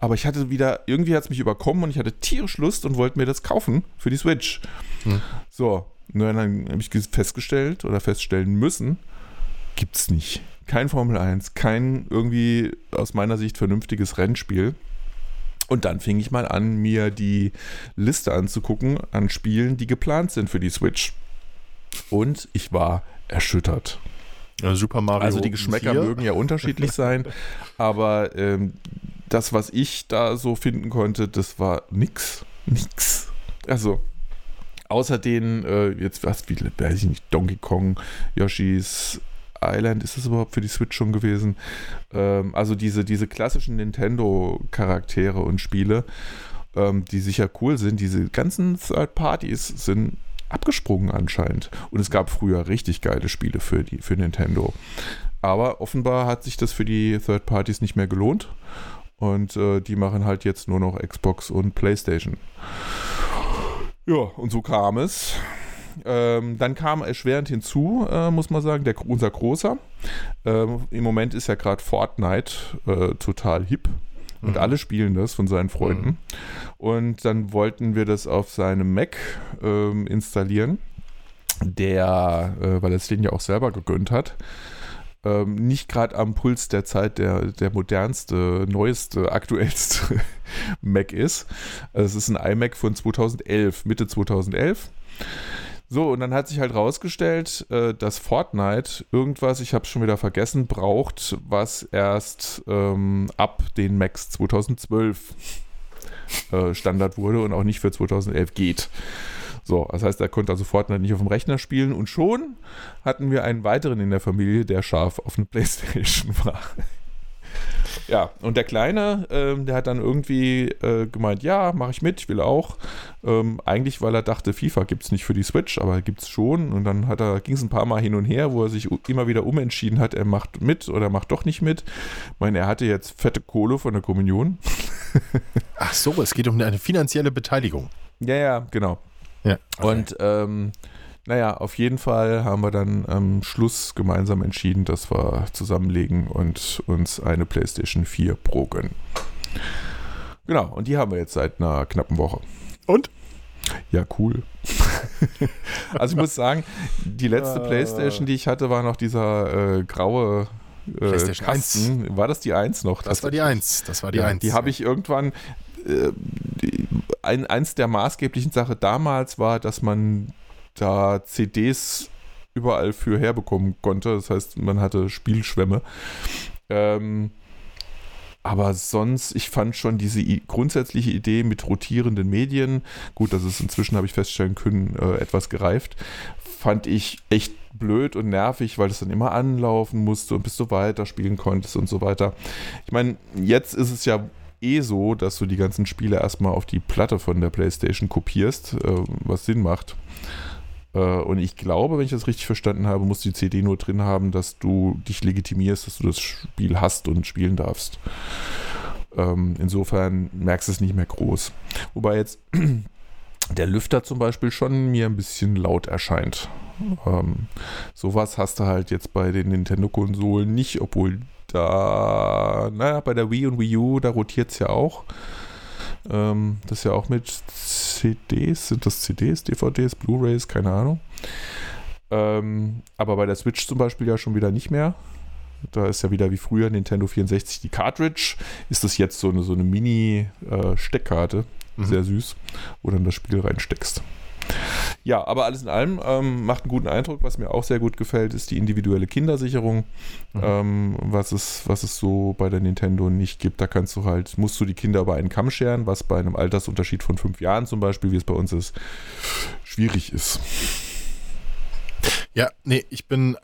Aber ich hatte wieder, irgendwie hat es mich überkommen und ich hatte tierisch Lust und wollte mir das kaufen für die Switch. Mhm. So, nur dann habe ich ges- festgestellt oder feststellen müssen, gibt's nicht. Kein Formel 1, kein irgendwie aus meiner Sicht vernünftiges Rennspiel. Und dann fing ich mal an, mir die Liste anzugucken an Spielen, die geplant sind für die Switch. Und ich war erschüttert. Ja, Super Mario. Also die Geschmäcker 4. mögen ja unterschiedlich sein, aber ähm, das, was ich da so finden konnte, das war nix. Nix. Also, außer den, äh, jetzt was, wie, weiß ich nicht, Donkey Kong, Yoshi's Island, ist das überhaupt für die Switch schon gewesen? Ähm, also diese, diese klassischen Nintendo-Charaktere und Spiele, ähm, die sicher cool sind, diese ganzen Third Parties sind abgesprungen anscheinend. Und es gab früher richtig geile Spiele für, die, für Nintendo. Aber offenbar hat sich das für die Third Parties nicht mehr gelohnt. Und äh, die machen halt jetzt nur noch Xbox und PlayStation. Ja, und so kam es. Ähm, dann kam erschwerend hinzu, äh, muss man sagen, der, unser Großer. Ähm, Im Moment ist ja gerade Fortnite äh, total hip. Und Mhm. alle spielen das von seinen Freunden. Und dann wollten wir das auf seinem Mac ähm, installieren, der, äh, weil er es den ja auch selber gegönnt hat, ähm, nicht gerade am Puls der Zeit der, der modernste, neueste, aktuellste Mac ist. Also es ist ein iMac von 2011, Mitte 2011. So, und dann hat sich halt rausgestellt, äh, dass Fortnite irgendwas, ich habe es schon wieder vergessen, braucht, was erst ähm, ab den Macs 2012 äh, Standard wurde und auch nicht für 2011 geht. So, das heißt, er konnte also Fortnite nicht auf dem Rechner spielen und schon hatten wir einen weiteren in der Familie, der scharf auf eine Playstation war. Ja, und der Kleine, ähm, der hat dann irgendwie äh, gemeint, ja, mache ich mit, ich will auch. Ähm, eigentlich, weil er dachte, FIFA gibt es nicht für die Switch, aber gibt es schon. Und dann ging es ein paar Mal hin und her, wo er sich immer wieder umentschieden hat, er macht mit oder macht doch nicht mit. Ich meine, er hatte jetzt fette Kohle von der Kommunion. Ach so, es geht um eine finanzielle Beteiligung. Ja, ja, genau. Ja, okay. Und ähm, naja, auf jeden Fall haben wir dann am Schluss gemeinsam entschieden, dass wir zusammenlegen und uns eine PlayStation 4 Pro gönnen. Genau, und die haben wir jetzt seit einer knappen Woche. Und? Ja, cool. also ich muss sagen, die letzte uh, PlayStation, die ich hatte, war noch dieser äh, graue äh, PlayStation Kasten. 1. War das die 1 noch? Das, das war die 1. Das war die ja, 1. Die habe ich irgendwann. Äh, die, ein, eins der maßgeblichen Sachen damals war, dass man da CDs überall für herbekommen konnte. Das heißt, man hatte Spielschwämme. Ähm, aber sonst, ich fand schon diese I grundsätzliche Idee mit rotierenden Medien, gut, das ist inzwischen, habe ich feststellen können, äh, etwas gereift, fand ich echt blöd und nervig, weil das dann immer anlaufen musste und bis du weiterspielen konntest und so weiter. Ich meine, jetzt ist es ja eh so, dass du die ganzen Spiele erstmal auf die Platte von der PlayStation kopierst, äh, was Sinn macht. Äh, und ich glaube, wenn ich das richtig verstanden habe, muss die CD nur drin haben, dass du dich legitimierst, dass du das Spiel hast und spielen darfst. Ähm, insofern merkst du es nicht mehr groß. Wobei jetzt der Lüfter zum Beispiel schon mir ein bisschen laut erscheint. Ähm, sowas hast du halt jetzt bei den Nintendo-Konsolen nicht, obwohl da, naja, bei der Wii und Wii U, da rotiert es ja auch. Ähm, das ist ja auch mit CDs, sind das CDs, DVDs, Blu-rays, keine Ahnung. Ähm, aber bei der Switch zum Beispiel ja schon wieder nicht mehr. Da ist ja wieder wie früher Nintendo 64 die Cartridge. Ist das jetzt so eine, so eine Mini-Steckkarte, äh, mhm. sehr süß, wo dann das Spiel reinsteckst. Ja, aber alles in allem ähm, macht einen guten Eindruck. Was mir auch sehr gut gefällt, ist die individuelle Kindersicherung, mhm. ähm, was, es, was es so bei der Nintendo nicht gibt. Da kannst du halt, musst du die Kinder über einen Kamm scheren, was bei einem Altersunterschied von fünf Jahren zum Beispiel, wie es bei uns ist, schwierig ist. Ja, nee, ich bin,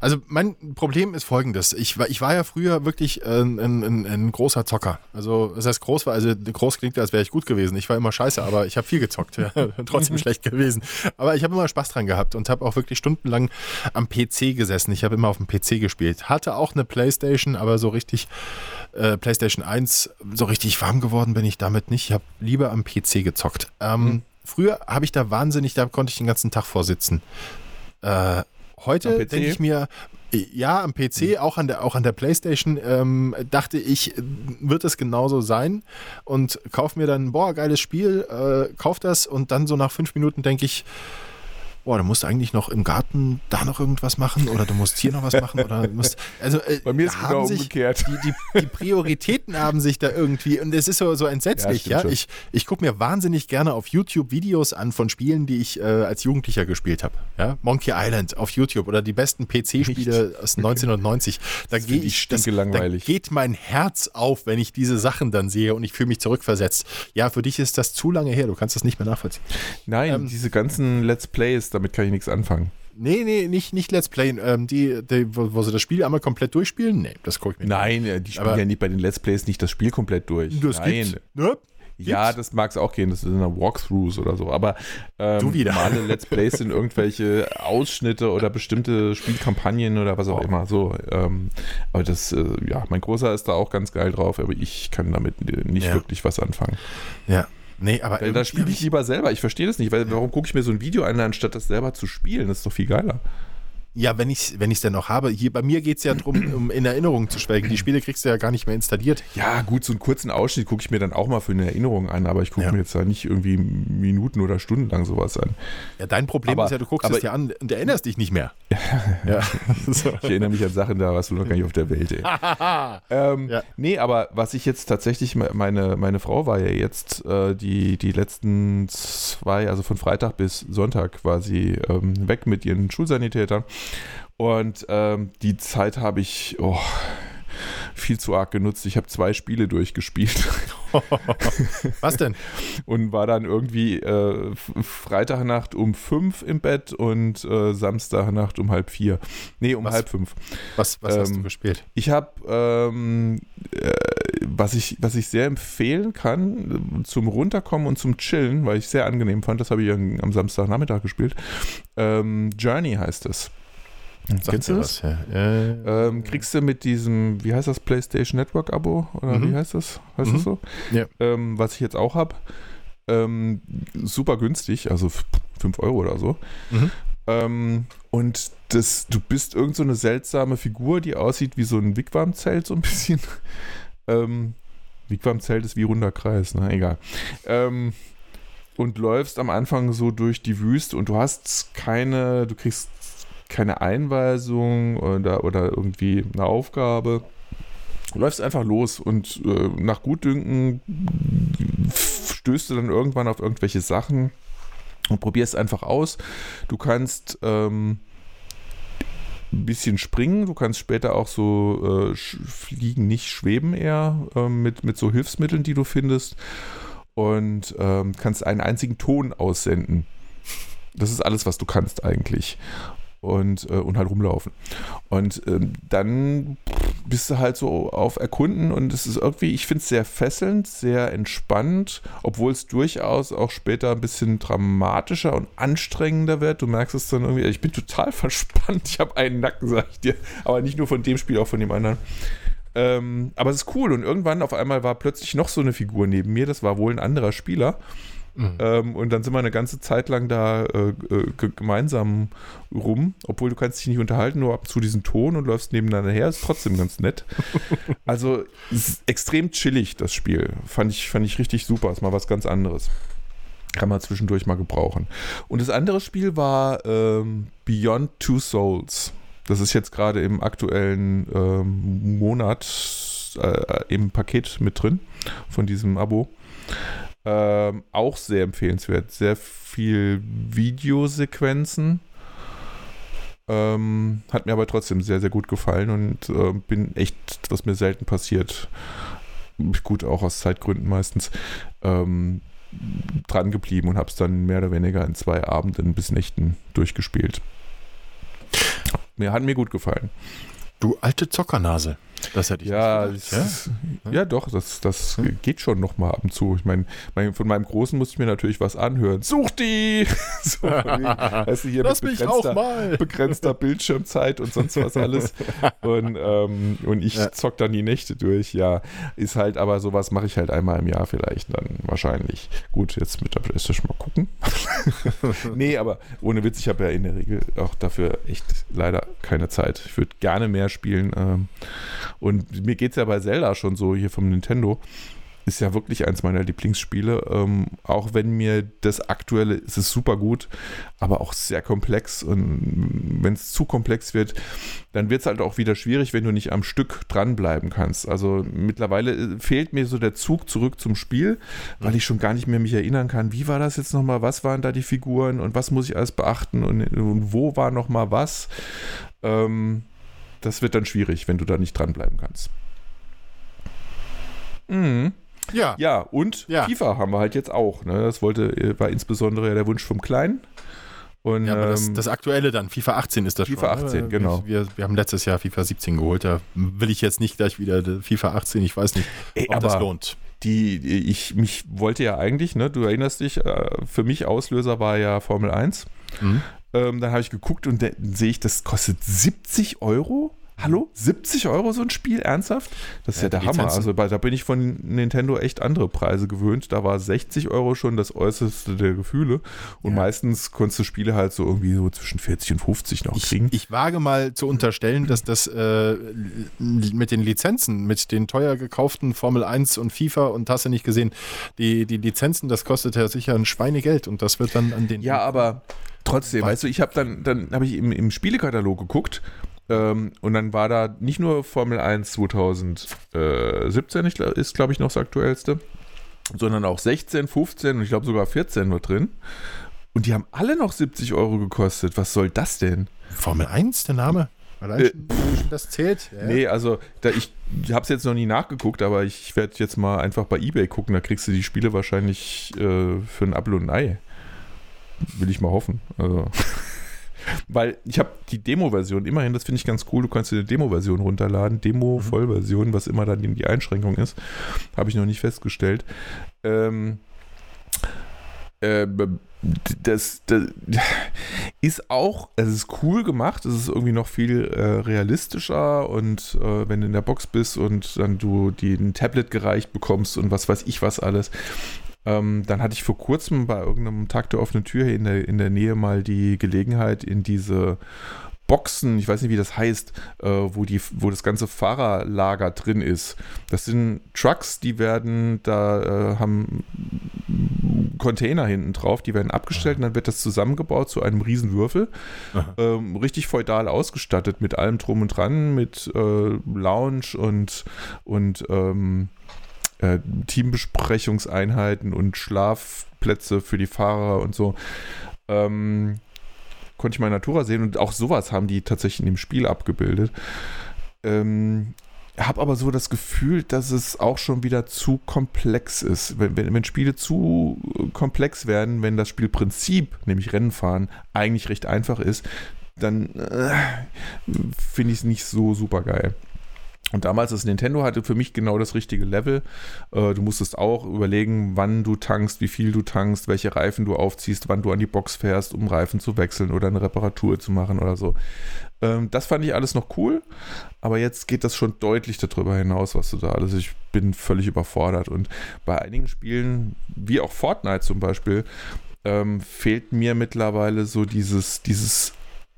also mein Problem ist folgendes. Ich war, ich war ja früher wirklich ein, ein, ein großer Zocker. Also, das heißt groß war, also groß klingt, als wäre ich gut gewesen. Ich war immer scheiße, aber ich habe viel gezockt. Ja, trotzdem schlecht gewesen. Aber ich habe immer Spaß dran gehabt und habe auch wirklich stundenlang am PC gesessen. Ich habe immer auf dem PC gespielt. Hatte auch eine Playstation, aber so richtig, äh, Playstation 1, so richtig warm geworden bin ich damit nicht. Ich habe lieber am PC gezockt. Ähm, mhm. Früher habe ich da wahnsinnig, da konnte ich den ganzen Tag vorsitzen. Äh, heute denke ich mir, ja, am PC, mhm. auch an der, auch an der Playstation, ähm, dachte ich, wird es genauso sein und kauf mir dann, boah, geiles Spiel, äh, kauf das und dann so nach fünf Minuten denke ich, boah, du musst eigentlich noch im Garten da noch irgendwas machen oder du musst hier noch was machen oder musst, also äh, bei mir ist es genau umgekehrt. Die, die, die, Prioritäten haben sich da irgendwie und es ist so, so entsetzlich, ja. ja? Ich, ich gucke mir wahnsinnig gerne auf YouTube Videos an von Spielen, die ich äh, als Jugendlicher gespielt habe. Ja? Monkey Island auf YouTube oder die besten PC-Spiele aus 1990. Da, geh ich, das, da geht mein Herz auf, wenn ich diese Sachen dann sehe und ich fühle mich zurückversetzt. Ja, für dich ist das zu lange her, du kannst das nicht mehr nachvollziehen. Nein, ähm, diese ganzen Let's Plays, damit kann ich nichts anfangen. Nee, nee, nicht, nicht Let's Play. Ähm, die, die, wo, wo, sie das Spiel einmal komplett durchspielen? Nee, das gucke ich mir nicht Nein, die spielen Aber ja nicht bei den Let's Plays nicht das Spiel komplett durch. Das Nein. Ne? Ja, das mag es auch gehen, das sind Walkthroughs oder so, aber ähm, du wieder. normale Let's Plays sind irgendwelche Ausschnitte oder bestimmte Spielkampagnen oder was auch oh. immer. So, ähm, aber das, äh, ja, mein Großer ist da auch ganz geil drauf, aber ich kann damit nicht ja. wirklich was anfangen. Ja, Nee, aber. Weil da spiele ich lieber selber. Ich verstehe das nicht. Weil, warum gucke ich mir so ein Video an, anstatt das selber zu spielen? Das ist doch viel geiler. Ja, wenn ich es wenn denn noch habe. Hier bei mir geht es ja darum, um in Erinnerung zu schwelgen. Die Spiele kriegst du ja gar nicht mehr installiert. Ja, gut, so einen kurzen Ausschnitt gucke ich mir dann auch mal für eine Erinnerung an, aber ich gucke ja. mir jetzt da nicht irgendwie Minuten oder Stunden lang sowas an. Ja, dein Problem aber, ist ja, du guckst es dir an und erinnerst dich nicht mehr. ja. Ich erinnere mich an Sachen, da warst du noch gar nicht auf der Welt, ey. ähm, ja. Nee, aber was ich jetzt tatsächlich, meine, meine Frau war ja jetzt äh, die, die letzten zwei, also von Freitag bis Sonntag war sie ähm, weg mit ihren Schulsanitätern. Und ähm, die Zeit habe ich oh, viel zu arg genutzt. Ich habe zwei Spiele durchgespielt. Was denn? und war dann irgendwie äh, Freitagnacht um fünf im Bett und äh, Samstagnacht um halb vier. Nee, um Was? halb fünf. Was, was hast du Ähm, gespielt? Ich habe, ähm, äh, was, ich, was ich sehr empfehlen kann, zum Runterkommen und zum Chillen, weil ich sehr angenehm fand, das habe ich am am Samstagnachmittag gespielt. Ähm, Journey heißt es. Kennst du das? ja. Äh, Ähm, kriegst du mit diesem, wie heißt das, PlayStation Network Abo? Oder Mhm. wie heißt das? Heißt Mhm. das so? Ja. Ähm, was ich jetzt auch habe. Ähm, super günstig, also 5 Euro oder so. Mhm. Ähm, und das, du bist irgend so eine seltsame Figur, die aussieht wie so ein Wigwam-Zelt, so ein bisschen. ähm, Wigwam-Zelt ist wie runder Kreis, ne? Egal. Ähm, und läufst am Anfang so durch die Wüste und du hast keine, du kriegst keine Einweisung oder, oder irgendwie eine Aufgabe. Du läufst einfach los und äh, nach Gutdünken stößt du dann irgendwann auf irgendwelche Sachen und probierst einfach aus. Du kannst ähm, ein bisschen springen, du kannst später auch so äh, fliegen, nicht schweben eher, ähm, mit, mit so Hilfsmitteln, die du findest. Und ähm, kannst einen einzigen Ton aussenden. Das ist alles, was du kannst eigentlich. Und, äh, und halt rumlaufen. Und ähm, dann bist du halt so auf Erkunden und es ist irgendwie, ich finde es sehr fesselnd, sehr entspannt, obwohl es durchaus auch später ein bisschen dramatischer und anstrengender wird. Du merkst es dann irgendwie, ich bin total verspannt. Ich habe einen Nacken, sag ich dir. Aber nicht nur von dem Spiel, auch von dem anderen. Ähm, aber es ist cool und irgendwann auf einmal war plötzlich noch so eine Figur neben mir. Das war wohl ein anderer Spieler. Mhm. Ähm, und dann sind wir eine ganze Zeit lang da äh, äh, ge- gemeinsam rum, obwohl du kannst dich nicht unterhalten, nur ab und zu diesen Ton und läufst nebeneinander her, ist trotzdem ganz nett. also extrem chillig, das Spiel. Fand ich, fand ich richtig super, ist mal was ganz anderes. Kann man zwischendurch mal gebrauchen. Und das andere Spiel war ähm, Beyond Two Souls. Das ist jetzt gerade im aktuellen ähm, Monat äh, im Paket mit drin von diesem Abo. Ähm, auch sehr empfehlenswert. Sehr viel Videosequenzen. Ähm, hat mir aber trotzdem sehr, sehr gut gefallen und äh, bin echt, was mir selten passiert, gut auch aus Zeitgründen meistens, ähm, dran geblieben und habe es dann mehr oder weniger in zwei Abenden bis Nächten durchgespielt. Mir hat mir gut gefallen. Du alte Zockernase. Das hätte ich Ja, nicht das gedacht, ist, ja, doch, das, das geht schon noch mal ab und zu. Ich meine, mein, von meinem Großen musste ich mir natürlich was anhören. Such die! so, weißt du, hier Lass mit mich auch begrenzter, mal. begrenzter Bildschirmzeit und sonst was alles. Und, ähm, und ich Ja. zock dann die Nächte durch. Ja, ist halt, aber sowas mache ich halt einmal im Jahr vielleicht dann wahrscheinlich. Gut, jetzt mit der Playstation mal gucken. nee, aber ohne Witz, ich habe ja in der Regel auch dafür echt leider keine Zeit. Ich würde gerne mehr spielen. Ähm, und mir geht es ja bei Zelda schon so hier vom Nintendo. Ist ja wirklich eins meiner Lieblingsspiele. Ähm, auch wenn mir das aktuelle, es ist super gut, aber auch sehr komplex. Und wenn es zu komplex wird, dann wird es halt auch wieder schwierig, wenn du nicht am Stück dranbleiben kannst. Also mittlerweile äh, fehlt mir so der Zug zurück zum Spiel, weil ich schon gar nicht mehr mich erinnern kann, wie war das jetzt nochmal, was waren da die Figuren und was muss ich alles beachten und, und wo war nochmal was. Ähm, das wird dann schwierig, wenn du da nicht dranbleiben kannst. Mhm. Ja. Ja, und Ja. FIFA haben wir halt jetzt auch. Ne? Das wollte, war insbesondere ja der Wunsch vom Kleinen. Und, Ja, aber das, ähm, das aktuelle dann, FIFA 18 ist das FIFA schon. 18, ne? genau. Wir, wir haben letztes Jahr FIFA 17 geholt, da will ich jetzt nicht gleich wieder FIFA 18, ich weiß nicht, Ey, ob das aber- lohnt. die, ich mich wollte ja eigentlich, ne, du erinnerst dich, äh, für mich Auslöser war ja Formel 1. Mhm. Ähm, dann habe ich geguckt und dann sehe ich, das kostet 70 Euro. Hallo? 70 Euro so ein Spiel? Ernsthaft? Das ist ja, Ja, der Hammer. Also da bin ich von Nintendo echt andere Preise gewöhnt. Da war 60 Euro schon das Äußerste der Gefühle. Und Ja. meistens konntest du Spiele halt so irgendwie so zwischen 40 und 50 noch Ich, kriegen. ich wage mal zu unterstellen, dass das äh, mit den Lizenzen, mit den teuer gekauften Formel 1 und FIFA und hast du nicht gesehen, die, die Lizenzen, das kostet ja sicher ein Schweinegeld und das wird dann an den. Ja, aber trotzdem, weißt du, ich habe dann, dann habe ich im, im Spielekatalog geguckt ähm, und dann war da nicht nur Formel 1 2017, ich, ist glaube ich noch das aktuellste, sondern auch 16, 15 und ich glaube sogar 14 nur drin. Und die haben alle noch 70 Euro gekostet. Was soll das denn? Formel 1, der Name? Allein schon, allein schon das zählt. Ja. Nee, also da, ich habe es jetzt noch nie nachgeguckt, aber ich werde jetzt mal einfach bei Ebay gucken. Da kriegst du die Spiele wahrscheinlich äh, für ein Apfel und ein Ei. Will ich mal hoffen. Also. Weil ich habe die Demo-Version, immerhin, das finde ich ganz cool, du kannst dir eine Demo-Version runterladen, Demo-Vollversion, was immer dann die Einschränkung ist, habe ich noch nicht festgestellt. Ähm, äh, das, das, ist auch, es ist cool gemacht, es ist irgendwie noch viel äh, realistischer und äh, wenn du in der Box bist und dann du die, ein Tablet gereicht bekommst und was weiß ich was alles, ähm, dann hatte ich vor kurzem bei irgendeinem Tag der offenen Tür hier in der, in der Nähe mal die Gelegenheit, in diese Boxen, ich weiß nicht, wie das heißt, äh, wo, die, wo das ganze Fahrerlager drin ist. Das sind Trucks, die werden, da äh, haben Container hinten drauf, die werden abgestellt und dann wird das zusammengebaut zu einem Riesenwürfel. Ähm, richtig feudal ausgestattet mit allem drum und dran, mit äh, Lounge und, und ähm, äh, Teambesprechungseinheiten und Schlafplätze für die Fahrer und so. Ähm, konnte ich mal Natura sehen und auch sowas haben die tatsächlich in dem Spiel abgebildet. Ähm, habe aber so das Gefühl, dass es auch schon wieder zu komplex ist. Wenn, wenn, wenn, Spiele zu komplex werden, wenn das Spielprinzip, nämlich Rennen fahren, eigentlich recht einfach ist, dann äh, finde ich es nicht so super geil. Und damals das Nintendo hatte für mich genau das richtige Level. Äh, du musstest auch überlegen, wann du tankst, wie viel du tankst, welche Reifen du aufziehst, wann du an die Box fährst, um Reifen zu wechseln oder eine Reparatur zu machen oder so. Ähm, das fand ich alles noch cool, aber jetzt geht das schon deutlich darüber hinaus, was du da alles. Ich bin völlig überfordert und bei einigen Spielen, wie auch Fortnite zum Beispiel, ähm, fehlt mir mittlerweile so dieses, dieses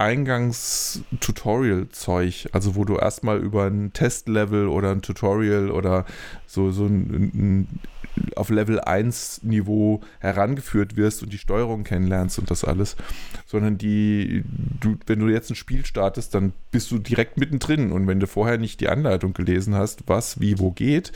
Eingangs-Tutorial-Zeug, also wo du erstmal über ein Testlevel oder ein Tutorial oder so, so ein, ein, auf Level 1 Niveau herangeführt wirst und die Steuerung kennenlernst und das alles, sondern die, du, wenn du jetzt ein Spiel startest, dann bist du direkt mittendrin. Und wenn du vorher nicht die Anleitung gelesen hast, was, wie, wo geht,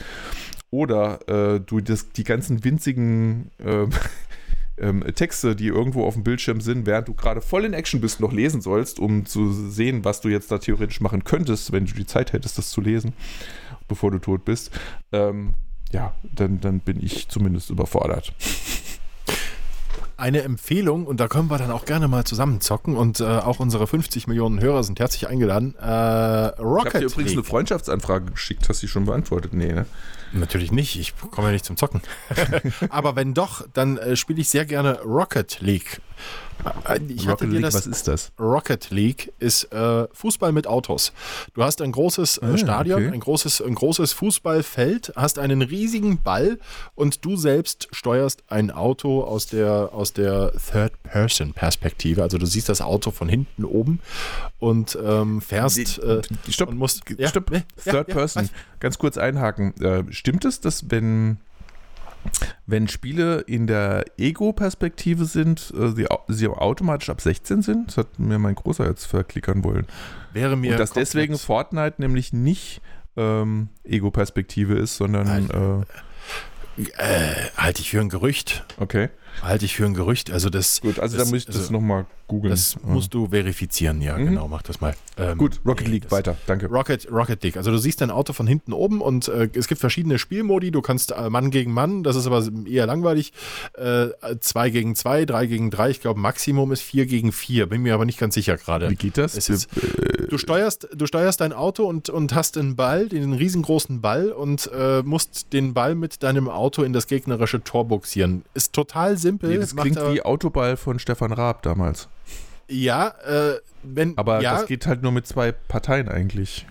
oder äh, du das, die ganzen winzigen äh, ähm, Texte, die irgendwo auf dem Bildschirm sind, während du gerade voll in Action bist, noch lesen sollst, um zu sehen, was du jetzt da theoretisch machen könntest, wenn du die Zeit hättest, das zu lesen, bevor du tot bist. Ähm, ja, dann, dann bin ich zumindest überfordert eine Empfehlung und da können wir dann auch gerne mal zusammen zocken und äh, auch unsere 50 Millionen Hörer sind herzlich eingeladen. Äh, Rocket ich habe dir übrigens League. eine Freundschaftsanfrage geschickt, hast du schon beantwortet? Nee, ne? Natürlich nicht, ich komme ja nicht zum Zocken. Aber wenn doch, dann äh, spiele ich sehr gerne Rocket League. Ich Rocket League, das, was ist das? Rocket League ist äh, Fußball mit Autos. Du hast ein großes äh, ah, Stadion, okay. ein, großes, ein großes Fußballfeld, hast einen riesigen Ball und du selbst steuerst ein Auto aus der, aus der Third-Person-Perspektive. Also du siehst das Auto von hinten oben und ähm, fährst. Äh, stopp, und musst, ja, stopp. Third ja, Person. Ja, Ganz kurz einhaken. Äh, stimmt es, dass wenn wenn Spiele in der Ego-Perspektive sind, äh, sie, sie automatisch ab 16 sind? Das hat mir mein Großer jetzt verklickern wollen. Wäre mir. Und dass deswegen Fortnite nämlich nicht ähm, Ego-Perspektive ist, sondern. Äh, äh, halte ich für ein Gerücht. Okay. Halte ich für ein Gerücht. Also das. Gut, also da muss ich das also, nochmal googeln. Das ja. musst du verifizieren, ja, mhm. genau, mach das mal. Ähm, Gut, Rocket League, das, weiter, danke. Rocket, Rocket League. Also du siehst dein Auto von hinten oben und äh, es gibt verschiedene Spielmodi. Du kannst äh, Mann gegen Mann, das ist aber eher langweilig. Äh, zwei gegen zwei, drei gegen drei. Ich glaube, Maximum ist vier gegen vier. Bin mir aber nicht ganz sicher gerade. Wie geht das? Ist, du, steuerst, du steuerst dein Auto und, und hast einen Ball, den riesengroßen Ball und äh, musst den Ball mit deinem Auto in das gegnerische Tor buxieren. Ist total simpel. Nee, das klingt wie Autoball von Stefan Raab damals. Ja, äh, wenn. Aber ja, das geht halt nur mit zwei Parteien eigentlich.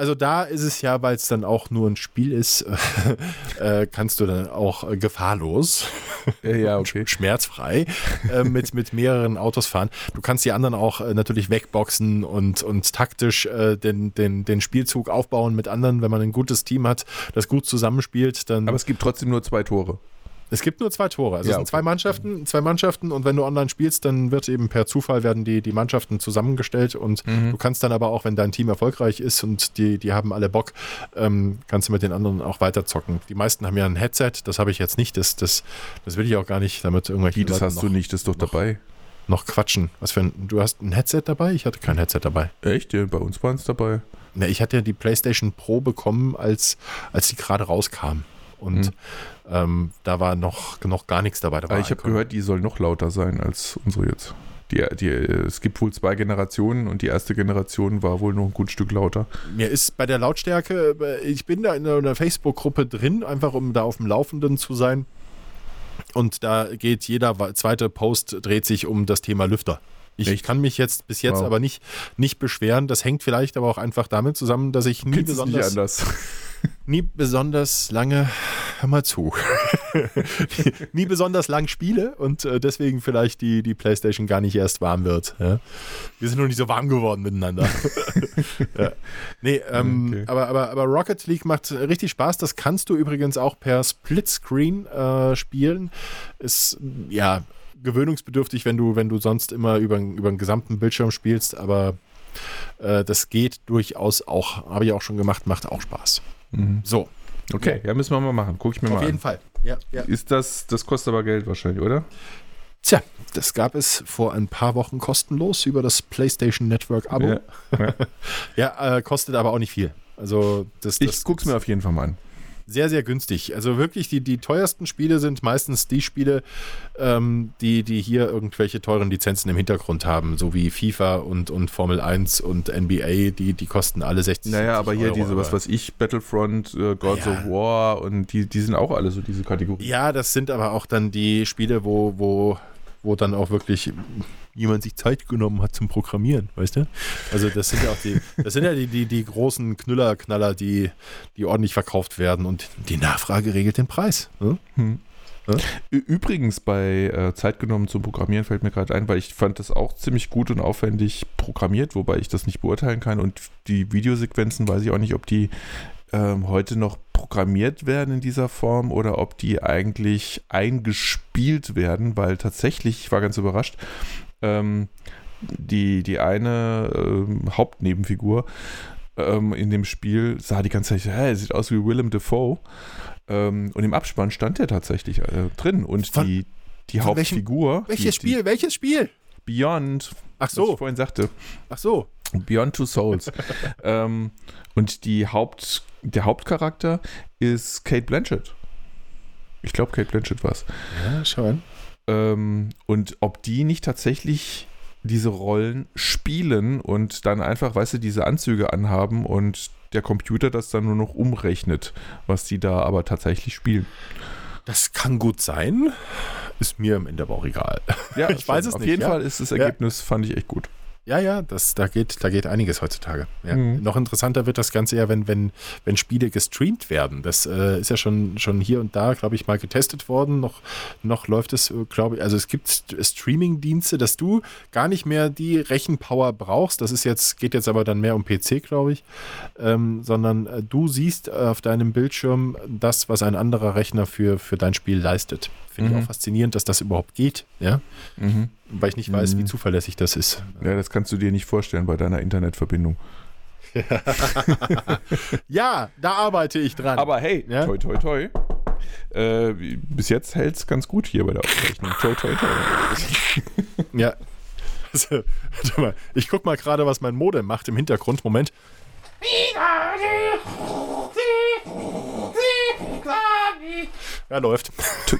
Also da ist es ja, weil es dann auch nur ein Spiel ist, äh, kannst du dann auch äh, gefahrlos, ja, okay. schmerzfrei äh, mit, mit mehreren Autos fahren. Du kannst die anderen auch äh, natürlich wegboxen und, und taktisch äh, den, den, den Spielzug aufbauen mit anderen. Wenn man ein gutes Team hat, das gut zusammenspielt, dann. Aber es gibt trotzdem nur zwei Tore. Es gibt nur zwei Tore. Also ja, es sind okay. zwei Mannschaften, zwei Mannschaften und wenn du online spielst, dann wird eben per Zufall werden die, die Mannschaften zusammengestellt und mhm. du kannst dann aber auch, wenn dein Team erfolgreich ist und die, die haben alle Bock, ähm, kannst du mit den anderen auch weiter zocken. Die meisten haben ja ein Headset, das habe ich jetzt nicht, das, das, das will ich auch gar nicht, damit irgendwelche. Wie, das Leute hast noch, du nicht, das ist doch dabei. noch quatschen. Was für ein, du hast ein Headset dabei? Ich hatte kein Headset dabei. Echt? Ja, bei uns waren es dabei. Ja, ich hatte ja die PlayStation Pro bekommen, als, als die gerade rauskam. Und Hm. ähm, da war noch, noch gar nichts dabei. Da ich habe gehört, die soll noch lauter sein als unsere jetzt. Die, die, es gibt wohl zwei Generationen und die erste Generation war wohl noch ein gut Stück lauter. Mir ist bei der Lautstärke, äh, ich bin da in einer Facebook-Gruppe drin, einfach um da auf dem Laufenden zu sein. Und da geht jeder zweite Post dreht sich um das Thema Lüfter. Ich Echt? kann mich jetzt bis jetzt Wow. aber nicht, nicht beschweren. Das hängt vielleicht aber auch einfach damit zusammen, dass ich nie Kennst es nicht besonders, anders. Nie besonders lange, hör mal zu, nie besonders lang spiele und äh, deswegen vielleicht die, die Playstation gar nicht erst warm wird. Ja? Wir sind noch nicht so warm geworden miteinander. ja. Nee, ähm, Okay. aber, aber, aber Rocket League macht richtig Spaß. Das kannst du übrigens auch per Splitscreen äh, spielen. Ist ja gewöhnungsbedürftig, wenn du, wenn du sonst immer über, über den gesamten Bildschirm spielst, aber äh, das geht durchaus auch, habe ich auch schon gemacht, macht auch Spaß. Mhm. So, Okay, ja, müssen wir mal machen. Guck ich mir auf mal jeden an. Fall. Ja, ja. Ist das, das kostet aber Geld wahrscheinlich, oder? Tja, das gab es vor ein paar Wochen kostenlos über das PlayStation Network Abo. Ja. Ja, äh, kostet aber auch nicht viel. Also das, Ich das guck's mir auf jeden Fall mal an. Sehr, sehr günstig. Also wirklich, die, die teuersten Spiele sind meistens die Spiele, ähm, die, die hier irgendwelche teuren Lizenzen im Hintergrund haben, so wie FIFA und, und Formel 1 und NBA, die, die kosten alle 60 Naja, 70 aber hier Euro, diese, was weiß ich, Battlefront, äh, Gods Ja. of War und die, die sind auch alle so diese Kategorie. Ja, das sind aber auch dann die Spiele, wo, wo, wo dann auch wirklich jemand sich Zeit genommen hat zum Programmieren, weißt du? Also das sind ja auch die, das sind ja die, die, die großen Knüller-Knaller, die, die ordentlich verkauft werden und die Nachfrage regelt den Preis. Ne? Hm. Ja? Übrigens bei äh, Zeit genommen zum Programmieren fällt mir gerade ein, weil ich fand das auch ziemlich gut und aufwendig programmiert, wobei ich das nicht beurteilen kann und die Videosequenzen weiß ich auch nicht, ob die ähm, heute noch programmiert werden in dieser Form oder ob die eigentlich eingespielt werden, weil tatsächlich, ich war ganz überrascht, ähm, die, die eine ähm, Hauptnebenfigur ähm, in dem Spiel sah die ganze Zeit, hä, sieht aus wie Willem Dafoe. Ähm, und im Abspann stand der tatsächlich äh, drin. Und Von- die, die von welchem- Hauptfigur. Welches die, Spiel? Welches Spiel? Die Beyond, Ach was ich so, vorhin sagte. ach so. Beyond Two Souls. ähm, und die Haupt, der Hauptcharakter ist Kate Blanchett. Ich glaube, Kate Blanchett war es. Ja, schau an. Ähm, und ob die nicht tatsächlich diese Rollen spielen und dann einfach, weißt du, diese Anzüge anhaben und der Computer das dann nur noch umrechnet, was die da aber tatsächlich spielen. Das kann gut sein. Ist mir im Ende aber auch egal. Ja, Ich weiß es Auf nicht, jeden ja. Fall ist das Ergebnis, fand ich echt gut. Ja, ja, das, da, geht, da geht einiges heutzutage. Ja. Mhm. Noch interessanter wird das Ganze ja, wenn, wenn, wenn Spiele gestreamt werden. Das äh, ist ja schon, schon hier und da, glaube ich, mal getestet worden. Noch, noch läuft es, glaube ich, also es gibt St- Streaming-Dienste, dass du gar nicht mehr die Rechenpower brauchst. Das ist jetzt, geht jetzt aber dann mehr um PC, glaube ich. Ähm, sondern äh, du siehst auf deinem Bildschirm das, was ein anderer Rechner für, für dein Spiel leistet. Finde ich Mhm. auch faszinierend, dass das überhaupt geht, ja. Mhm. Weil ich nicht weiß, Mhm. wie zuverlässig das ist. Ja, das kannst du dir nicht vorstellen bei deiner Internetverbindung. Ja, da arbeite ich dran. Aber hey, Ja? toi toi toi. Äh, bis jetzt hält es ganz gut hier bei der Aufzeichnung. Toi toi toi. ja. Also, warte mal, ich guck mal gerade, was mein Modem macht im Hintergrund. Moment. Ja, läuft.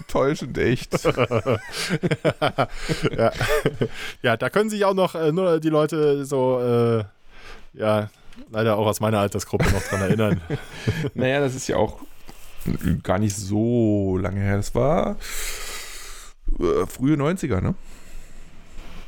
Täuschend echt. ja. ja, da können sich auch noch äh, nur die Leute so, äh, ja, leider auch aus meiner Altersgruppe noch dran erinnern. Naja, das ist ja auch gar nicht so lange her. Das war äh, frühe 90er, ne?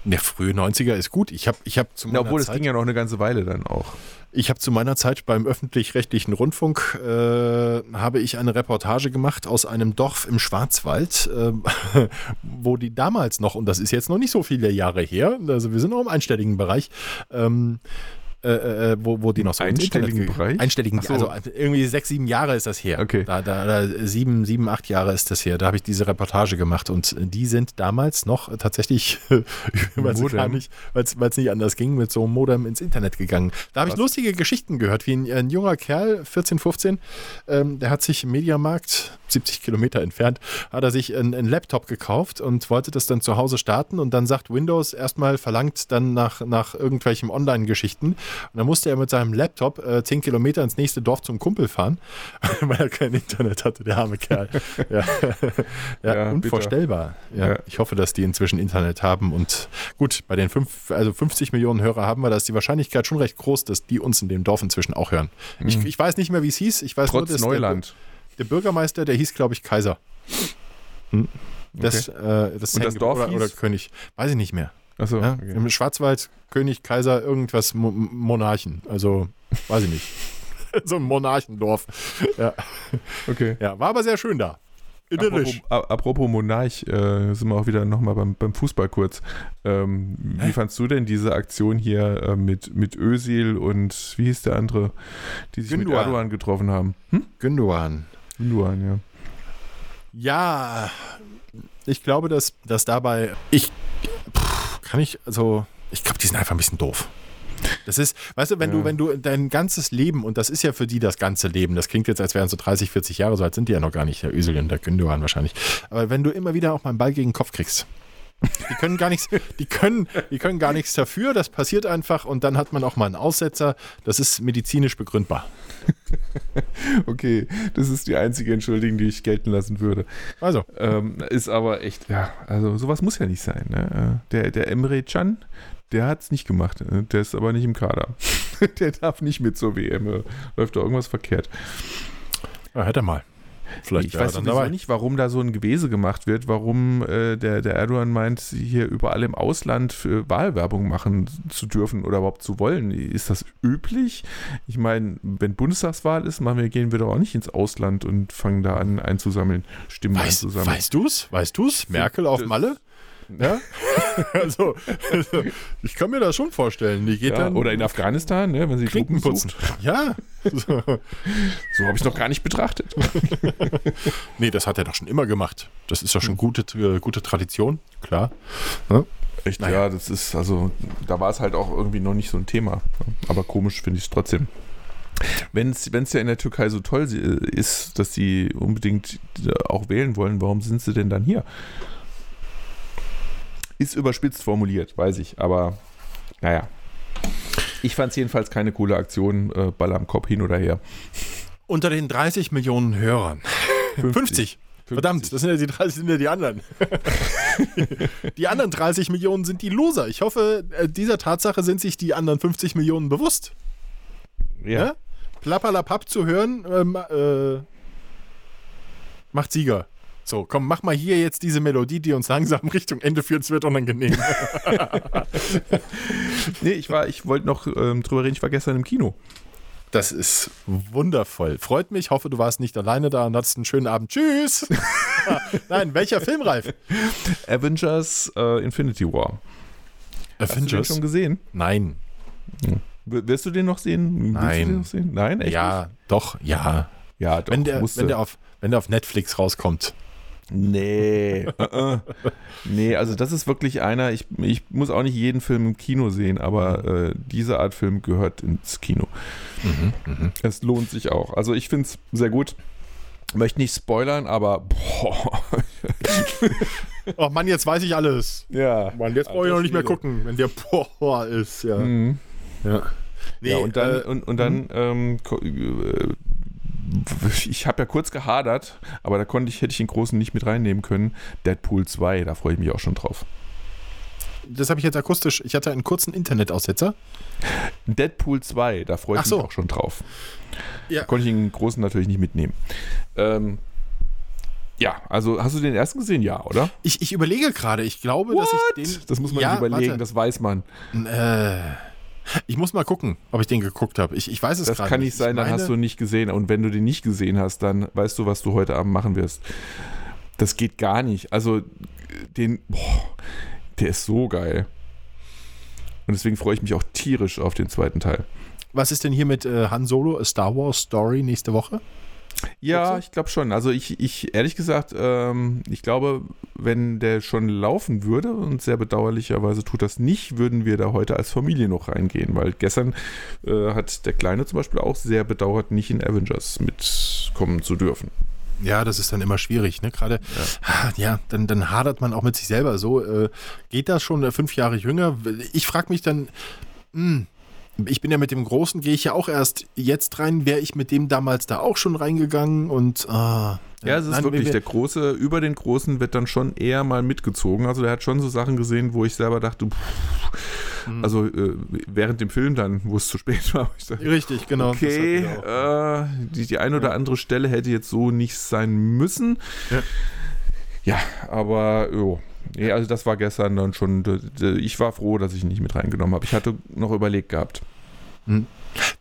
Der frühe 90er ist gut. Ich habe ich hab zu meiner obwohl, Zeit, ging ja noch eine ganze Weile dann auch. Ich habe zu meiner Zeit beim öffentlich-rechtlichen Rundfunk äh, habe ich eine Reportage gemacht aus einem Dorf im Schwarzwald, ähm, wo die damals noch, und das ist jetzt noch nicht so viele Jahre her, also wir sind noch im einstelligen Bereich, ähm, äh, äh, wo, wo die noch so ins Einstelligen Bereich? Einstelligen, so. also irgendwie sechs, sieben Jahre ist das her. Okay. Da, da, da, sieben, sieben, acht Jahre ist das her. Da habe ich diese Reportage gemacht und die sind damals noch tatsächlich, weil gar nicht, weil es nicht anders ging, mit so einem Modem ins Internet gegangen. Da habe ich lustige Geschichten gehört, wie ein, ein junger Kerl, 14, 15, ähm, der hat sich im Mediamarkt 70 Kilometer entfernt, hat er sich einen, einen Laptop gekauft und wollte das dann zu Hause starten und dann sagt Windows erstmal verlangt dann nach, nach irgendwelchen Online-Geschichten und dann musste er mit seinem Laptop äh, 10 Kilometer ins nächste Dorf zum Kumpel fahren, weil er kein Internet hatte, der arme Kerl. Ja, ja, Ja, unvorstellbar. Ja. Ich hoffe, dass die inzwischen Internet haben und gut, bei den fünf, also 50 Millionen Hörer haben wir, da ist die Wahrscheinlichkeit schon recht groß, dass die uns in dem Dorf inzwischen auch hören. Ich, ich weiß nicht mehr, wie es hieß. Ich weiß Trotz nur, dass Neuland. Der, der Bürgermeister, der hieß, glaube ich, Kaiser. Hm. Das, äh, das, Und das Dorf oder, hieß? oder König. Weiß ich nicht mehr. Achso, Ja? okay. Im Schwarzwald, König, Kaiser, irgendwas, Mo Monarchen. Also, weiß ich nicht. so ein Monarchendorf. Ja. okay. ja, war aber sehr schön da. Apropos, apropos Monarch, äh, sind wir auch wieder nochmal beim, beim Fußball kurz. Ähm, wie fandst du denn diese Aktion hier äh, mit, mit Özil und wie hieß der andere, die sich mit Gündogan. Erdogan getroffen haben? Hm? Gündogan. Gündogan, ja. Ja, ich glaube, dass, dass dabei. Ich. Kann ich, also. Ich glaube, die sind einfach ein bisschen doof. Das ist, weißt du, wenn Ja. du, wenn du dein ganzes Leben, und das ist ja für die das ganze Leben, das klingt jetzt, als wären so 30, 40 Jahre, so alt sind die ja noch gar nicht, der Ösel und der Gündogan wahrscheinlich. Aber wenn du immer wieder auch mal einen Ball gegen den Kopf kriegst, die können gar nichts, die können, die können gar nichts dafür, das passiert einfach und dann hat man auch mal einen Aussetzer, das ist medizinisch begründbar. Okay, das ist die einzige Entschuldigung, die ich gelten lassen würde. Also, Ähm, ist aber echt, ja, also sowas muss ja nicht sein. Ne? Äh, Der, der Emre Can, der hat es nicht gemacht. äh, Der ist aber nicht im Kader. der darf nicht mit zur WM. äh, Läuft da irgendwas verkehrt. ja, hätte er mal. Vielleicht ich weiß sowieso nicht, warum da so ein Gewese gemacht wird, warum äh, der, der Erdogan meint, hier überall im Ausland für Wahlwerbung machen zu dürfen oder überhaupt zu wollen. Ist das üblich? Ich meine, wenn Bundestagswahl ist, machen wir, gehen wir doch auch nicht ins Ausland und fangen da an einzusammeln, Stimmen einzusammeln. weißt du's? Weißt du's? Merkel auf das- Malle? Ja? also, also, ich kann mir das schon vorstellen. Die geht ja, dann oder in Afghanistan, ne, wenn sie Klinken putzen. Ja. So. So habe ich noch gar nicht betrachtet. Nee, das hat er doch schon immer gemacht. Das ist doch Hm. schon gute, äh, gute Tradition, klar. Echt, Naja. ja, das ist, also, da war es halt auch irgendwie noch nicht so ein Thema. Aber komisch finde ich es trotzdem. Wenn es ja in der Türkei so toll sie- ist, dass sie unbedingt äh, auch wählen wollen, warum sind sie denn dann hier? Ist überspitzt formuliert, weiß ich, aber naja. Ich fand es jedenfalls keine coole Aktion, äh, Ball am Kopf hin oder her. Unter den 30 Millionen Hörern. 50. Verdammt, das sind ja die 30, sind ja die anderen. die anderen 30 Millionen sind die Loser. Ich hoffe, äh, dieser Tatsache sind sich die anderen 50 Millionen bewusst. Ja. Ja? Plappalapapp zu hören, ähm, äh, macht Sieger. So, komm, mach mal hier jetzt diese Melodie, die uns langsam Richtung Ende führt, es wird unangenehm. Nee, ich war, ich wollte noch ähm, drüber reden, ich war gestern im Kino. Das ist wundervoll. Freut mich, hoffe, du warst nicht alleine da und hattest einen schönen Abend. Tschüss! Nein, welcher Film, Ralf? Avengers äh, Infinity War. Hast du den schon gesehen? Nein. W- Wirst du den noch sehen? Willst Nein. Du den noch sehen? Nein, echt? Ja, doch, ja. nicht? Ja, doch. wenn, der, wenn, der auf, wenn der auf Netflix rauskommt. Nee. äh. nee, also das ist wirklich einer, ich, ich muss auch nicht jeden Film im Kino sehen, aber äh, diese Art Film gehört ins Kino. Mhm, Es lohnt sich auch. Also ich finde es sehr gut. Möchte nicht spoilern, aber boah. Oh Mann, jetzt weiß ich alles. Ja. Mann, jetzt brauche ich noch nicht mehr gucken, wenn der Boah ist, ja. Mhm. Ja, nee, ja, und dann, äh, und, und dann ähm, ko- äh, ich habe ja kurz gehadert, aber da konnte ich, hätte ich den großen nicht mit reinnehmen können. Deadpool 2, da freue ich mich auch schon drauf. das habe ich jetzt akustisch. Ich hatte einen kurzen Internetaussetzer. Deadpool 2, da freue ich so. mich auch schon drauf. Ja. Konnte ich den großen natürlich nicht mitnehmen. Ähm, ja, also hast du den ersten gesehen? Ja, oder? Ich, ich überlege gerade, ich glaube, dass ich den. Das muss man ja, überlegen, warte. das weiß man. Äh, ich muss mal gucken, ob ich den geguckt habe. Ich, ich weiß es Das gerade kann nicht sein, dann Ich hast du ihn nicht gesehen. Und wenn du den nicht gesehen hast, dann weißt du, was du heute Abend machen wirst. Das geht gar nicht. Also, den, boah, der ist so geil. Und deswegen freue ich mich auch tierisch auf den zweiten Teil. Was ist denn hier mit äh, Han Solo, A Star Wars Story nächste Woche? Ja, ich glaube schon. Also ich, ich ehrlich gesagt, ähm, ich glaube, wenn der schon laufen würde, und sehr bedauerlicherweise tut das nicht, würden wir da heute als Familie noch reingehen, weil gestern äh, hat der Kleine zum Beispiel auch sehr bedauert, nicht in Avengers mitkommen zu dürfen. Ja, das ist dann immer schwierig, ne? Gerade, ja, ja dann, dann hadert man auch mit sich selber so. Äh, geht das schon äh, fünf Jahre jünger? Ich frage mich dann, mh, ich bin ja mit dem Großen, gehe ich ja auch erst jetzt rein. Wäre ich mit dem damals da auch schon reingegangen und. Ah, ja, es ist nein, wirklich, wir- der Große, über den Großen wird dann schon eher mal mitgezogen. Also der hat schon so Sachen gesehen, wo ich selber dachte, pff, Mhm. also äh, während dem Film dann, wo es zu spät war, ich dachte, Richtig, genau. okay, äh, die, die eine oder andere Stelle hätte jetzt so nicht sein müssen. Ja. Ja, aber jo. Nee, also das war gestern dann schon, ich war froh, dass ich ihn nicht mit reingenommen habe. Ich hatte noch überlegt gehabt.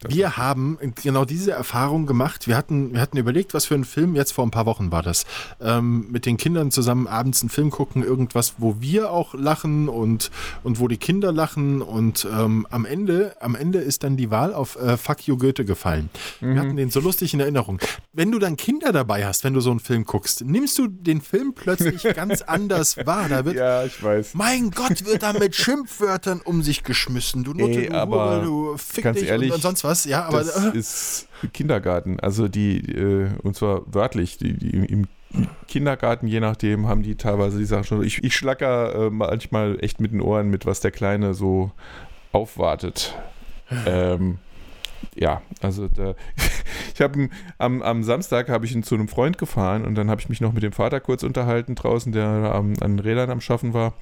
Wir haben genau diese Erfahrung gemacht. Wir hatten, wir hatten überlegt, was für einen Film, jetzt vor ein paar Wochen war das, ähm, mit den Kindern zusammen abends einen Film gucken, irgendwas, wo wir auch lachen und, und wo die Kinder lachen. Und ähm, am, Ende, am Ende ist dann die Wahl auf äh, Fuck You Goethe gefallen. Wir hatten den so lustig in Erinnerung. Wenn du dann Kinder dabei hast, wenn du so einen Film guckst, nimmst du den Film plötzlich ganz anders wahr. Da wird Ja, ich weiß. mein Gott, wird da mit Schimpfwörtern um sich geschmissen. Du Nutte, Ey, du Hure, du Fick ganz dich ehrlich, und, sonst was. Ja, aber das äh, ist Kindergarten. Also die, äh, und zwar wörtlich, die, die im Kindergarten, je nachdem, haben die teilweise die Sachen schon. Ich, ich schlacker äh, manchmal echt mit den Ohren mit, was der Kleine so aufwartet. ähm, ja, also da, ich habe am, am Samstag habe ich ihn zu einem Freund gefahren und dann habe ich mich noch mit dem Vater kurz unterhalten draußen, der am, an den Rädern am Schaffen war.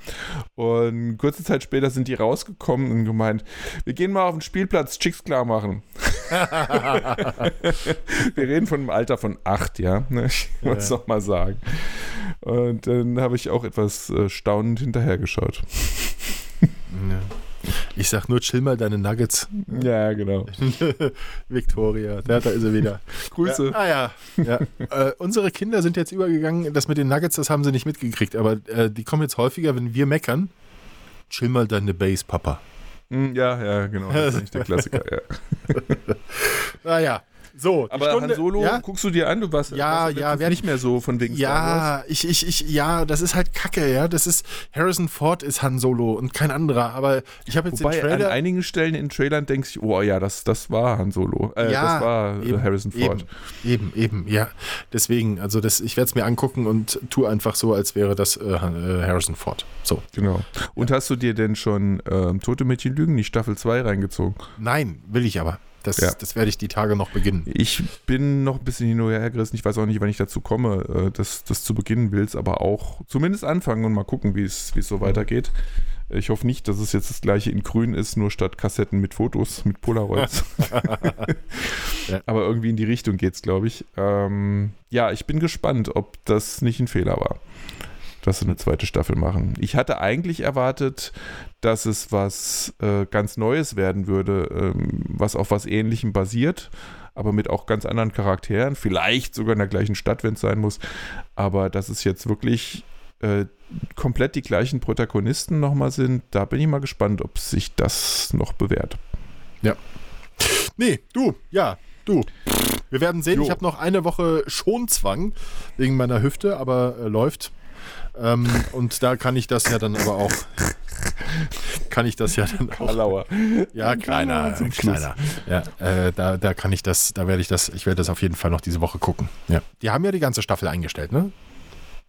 Und kurze Zeit später sind die rausgekommen und gemeint, wir gehen mal auf den Spielplatz, Chicks klar machen. wir reden von einem Alter von acht, ja. ne? Ich wollte es Ja. noch mal sagen. Und dann habe ich auch etwas äh, staunend hinterhergeschaut. ja. Ich sag nur, chill mal deine Nuggets. Ja, genau. Victoria, da, da ist er wieder. Grüße. Ja, ah ja. ja. äh, unsere Kinder sind jetzt übergegangen, das mit den Nuggets, das haben sie nicht mitgekriegt, aber äh, die kommen jetzt häufiger, wenn wir meckern. Chill mal deine Base, Papa. Hm, Ja, ja, genau. Das ist eigentlich der Klassiker, ja. Naja, so. die Aber Stunde- Han Solo ja? guckst du dir an, du warst, Ja, warst du ja, werd nicht mehr so von wegen. Ja, ich, ich, ich, ja, das ist halt Kacke, ja. Das ist Harrison Ford ist Han Solo und kein anderer. Aber ich habe jetzt Wobei den an Trailer. einigen Stellen in Trailern denkst du, oh ja, das, das war Han Solo. Äh, Ja, das war äh, eben, Harrison Ford. Eben, eben, ja. Deswegen, also das, ich werde es mir angucken und tu einfach so, als wäre das äh, äh, Harrison Ford. So. Genau. Und hast du dir denn schon ähm, Tote Mädchen Lügen, die Staffel 2 reingezogen? Nein, will ich aber. Das, Ja. das werde ich die Tage noch beginnen. Ich bin noch ein bisschen hin und her gerissen. Ich weiß auch nicht, wann ich dazu komme, äh, das, das zu beginnen willst, aber auch zumindest anfangen und mal gucken, wie es wie es so weitergeht. Ich hoffe nicht, dass es jetzt das gleiche in grün ist, nur statt Kassetten mit Fotos, mit Polaroids. Ja. Aber irgendwie in die Richtung geht es, glaube ich. Ähm, ja, ich bin gespannt, ob das nicht ein Fehler war, dass sie eine zweite Staffel machen. Ich hatte eigentlich erwartet, dass es was äh, ganz Neues werden würde, ähm, was auf was Ähnlichem basiert, aber mit auch ganz anderen Charakteren, vielleicht sogar in der gleichen Stadt, wenn es sein muss. Aber dass es jetzt wirklich äh, komplett die gleichen Protagonisten nochmal sind, da bin ich mal gespannt, ob sich das noch bewährt. Nee, du, ja, du. Wir werden sehen. Jo. Ich habe noch eine Woche Schonzwang wegen meiner Hüfte, aber äh, läuft. Ähm, und da kann ich das ja dann aber auch. Kann ich das ja dann auch. Lauer. Ja, kleiner, kleiner. Ja, äh, da, da kann ich das, da werde ich das, ich werde das auf jeden Fall noch diese Woche gucken. Ja. Die haben ja die ganze Staffel eingestellt, ne?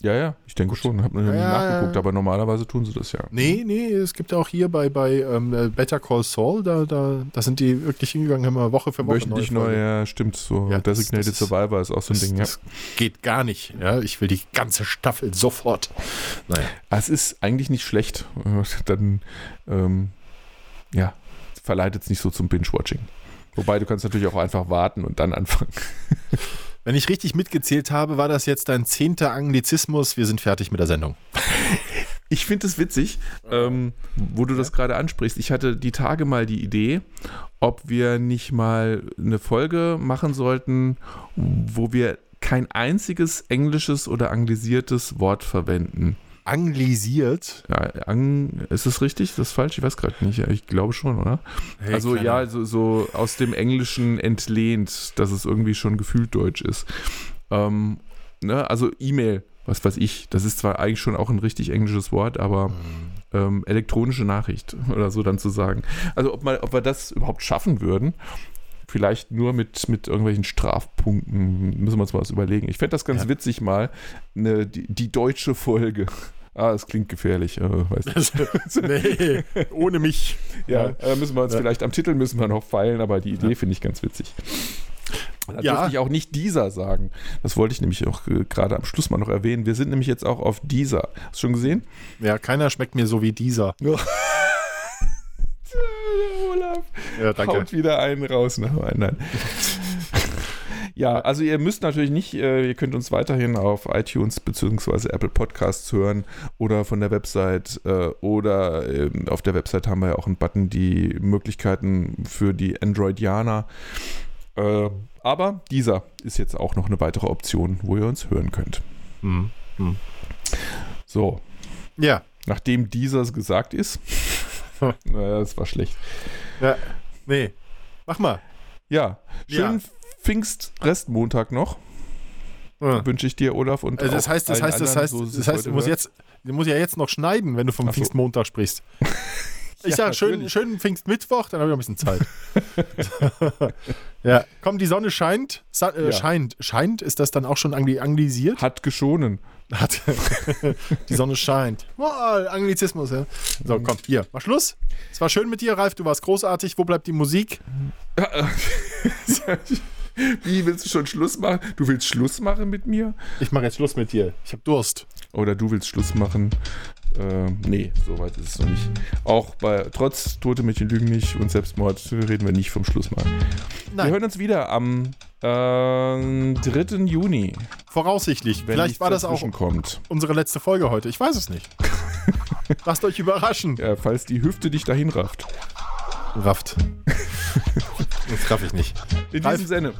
Ja, ja, ich denke schon. Habe noch nie Ja, nachgeguckt, ja. aber normalerweise tun sie das ja. Nee, nee, es gibt ja auch hier bei, bei ähm, äh, Better Call Saul, da, da, da sind die wirklich hingegangen, haben wir Woche für Woche Wöchentlich neue neu, Folgen. ja, stimmt. So Ja, das- Designated das Survivor ist auch so ein Das, Ding, ja. das geht gar nicht. Ja, ich will die ganze Staffel sofort. Naja. Ah, Es ist eigentlich nicht schlecht. Dann, ähm, ja, verleitet es nicht so zum Binge-Watching. Wobei du kannst natürlich auch einfach warten und dann anfangen. Wenn ich richtig mitgezählt habe, war das jetzt dein zehnter Anglizismus. Wir sind fertig mit der Sendung. Ich finde es witzig, ähm, wo du das gerade ansprichst. Ich hatte die Tage mal die Idee, ob wir nicht mal eine Folge machen sollten, wo wir kein einziges englisches oder anglisiertes Wort verwenden. Anglisiert. Ja, ang, ist das richtig? Ist das falsch? Ich weiß gerade nicht. Ich glaube schon, oder? Hey, also kleiner- ja, so, so aus dem Englischen entlehnt, dass es irgendwie schon gefühlt deutsch ist. Ähm, ne? Also E-Mail, was weiß ich, das ist zwar eigentlich schon auch ein richtig englisches Wort, aber ähm, elektronische Nachricht oder so dann zu sagen. Also ob, mal, ob wir das überhaupt schaffen würden, Vielleicht nur mit, mit irgendwelchen Strafpunkten. Müssen wir uns mal was überlegen. Ich fände das ganz Ja. witzig mal, ne, die, die deutsche Folge. Ah, das klingt gefährlich. Äh, weiß nicht. nee, ohne mich. Ja, äh, müssen wir uns Ja. vielleicht am Titel müssen wir noch feilen, aber die Idee finde ich ganz witzig. Da Ja. dürfte ich auch nicht dieser sagen. Das wollte ich nämlich auch äh, gerade am Schluss mal noch erwähnen. Wir sind nämlich jetzt auch auf dieser. Hast du schon gesehen? Ja, keiner schmeckt mir so wie dieser. Olaf Ja, danke. haut wieder einen raus nach dem anderen. Ja, also ihr müsst natürlich nicht, äh, ihr könnt uns weiterhin auf iTunes bzw. Apple Podcasts hören oder von der Website äh, oder ähm, auf der Website haben wir ja auch einen Button, die Möglichkeiten für die Androidianer. Äh, aber dieser ist jetzt auch noch eine weitere Option, wo ihr uns hören könnt. Hm. So, Ja. nachdem dieser gesagt ist, naja, das war schlecht. ja. Nee. Mach mal. Ja, schönen Ja. Pfingst-Restmontag noch. Ja. wünsche ich dir, Olaf. Und Also das heißt, das heißt, das heißt, so das heißt, du musst jetzt, du musst ja jetzt noch schneiden, wenn du vom so. Pfingstmontag sprichst. Ich Ja, sag schön, natürlich. schönen Pfingstmittwoch, dann habe ich noch ein bisschen Zeit. ja, komm, die Sonne scheint. Sa äh, Ja. Scheint. Scheint, ist das dann auch schon angli anglisiert? Hat geschonen. Hat. die Sonne scheint. Oh, Anglizismus, ja. So, komm, hier, mach Schluss. Es war schön mit dir, Ralf, du warst großartig. Wo bleibt die Musik? Wie willst du schon Schluss machen? Du willst Schluss machen mit mir? Ich mache jetzt Schluss mit dir. Ich habe Durst. Oder du willst Schluss machen? Ähm, nee, soweit ist es noch nicht. Auch bei trotz Tote Mädchen lügen nicht und Selbstmord reden wir nicht vom Schluss. Wir Nein, hören uns wieder am äh, 3. Juni, voraussichtlich. wenn Vielleicht war das auch kommt. unsere letzte Folge heute. Ich weiß es nicht. Lasst euch überraschen. Ja, falls die Hüfte dich dahin rafft. Rafft. das raff ich nicht. In Ralf. diesem Sinne.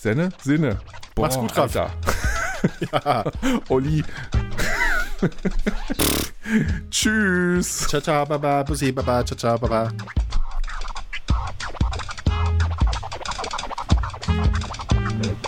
Sinne? Sinne. Boah, Mach's gut, Ralf. Alter. Olli. Tschüss. Ciao, ciao, baba, bussi, baba, ciao, ciao, baba. Thank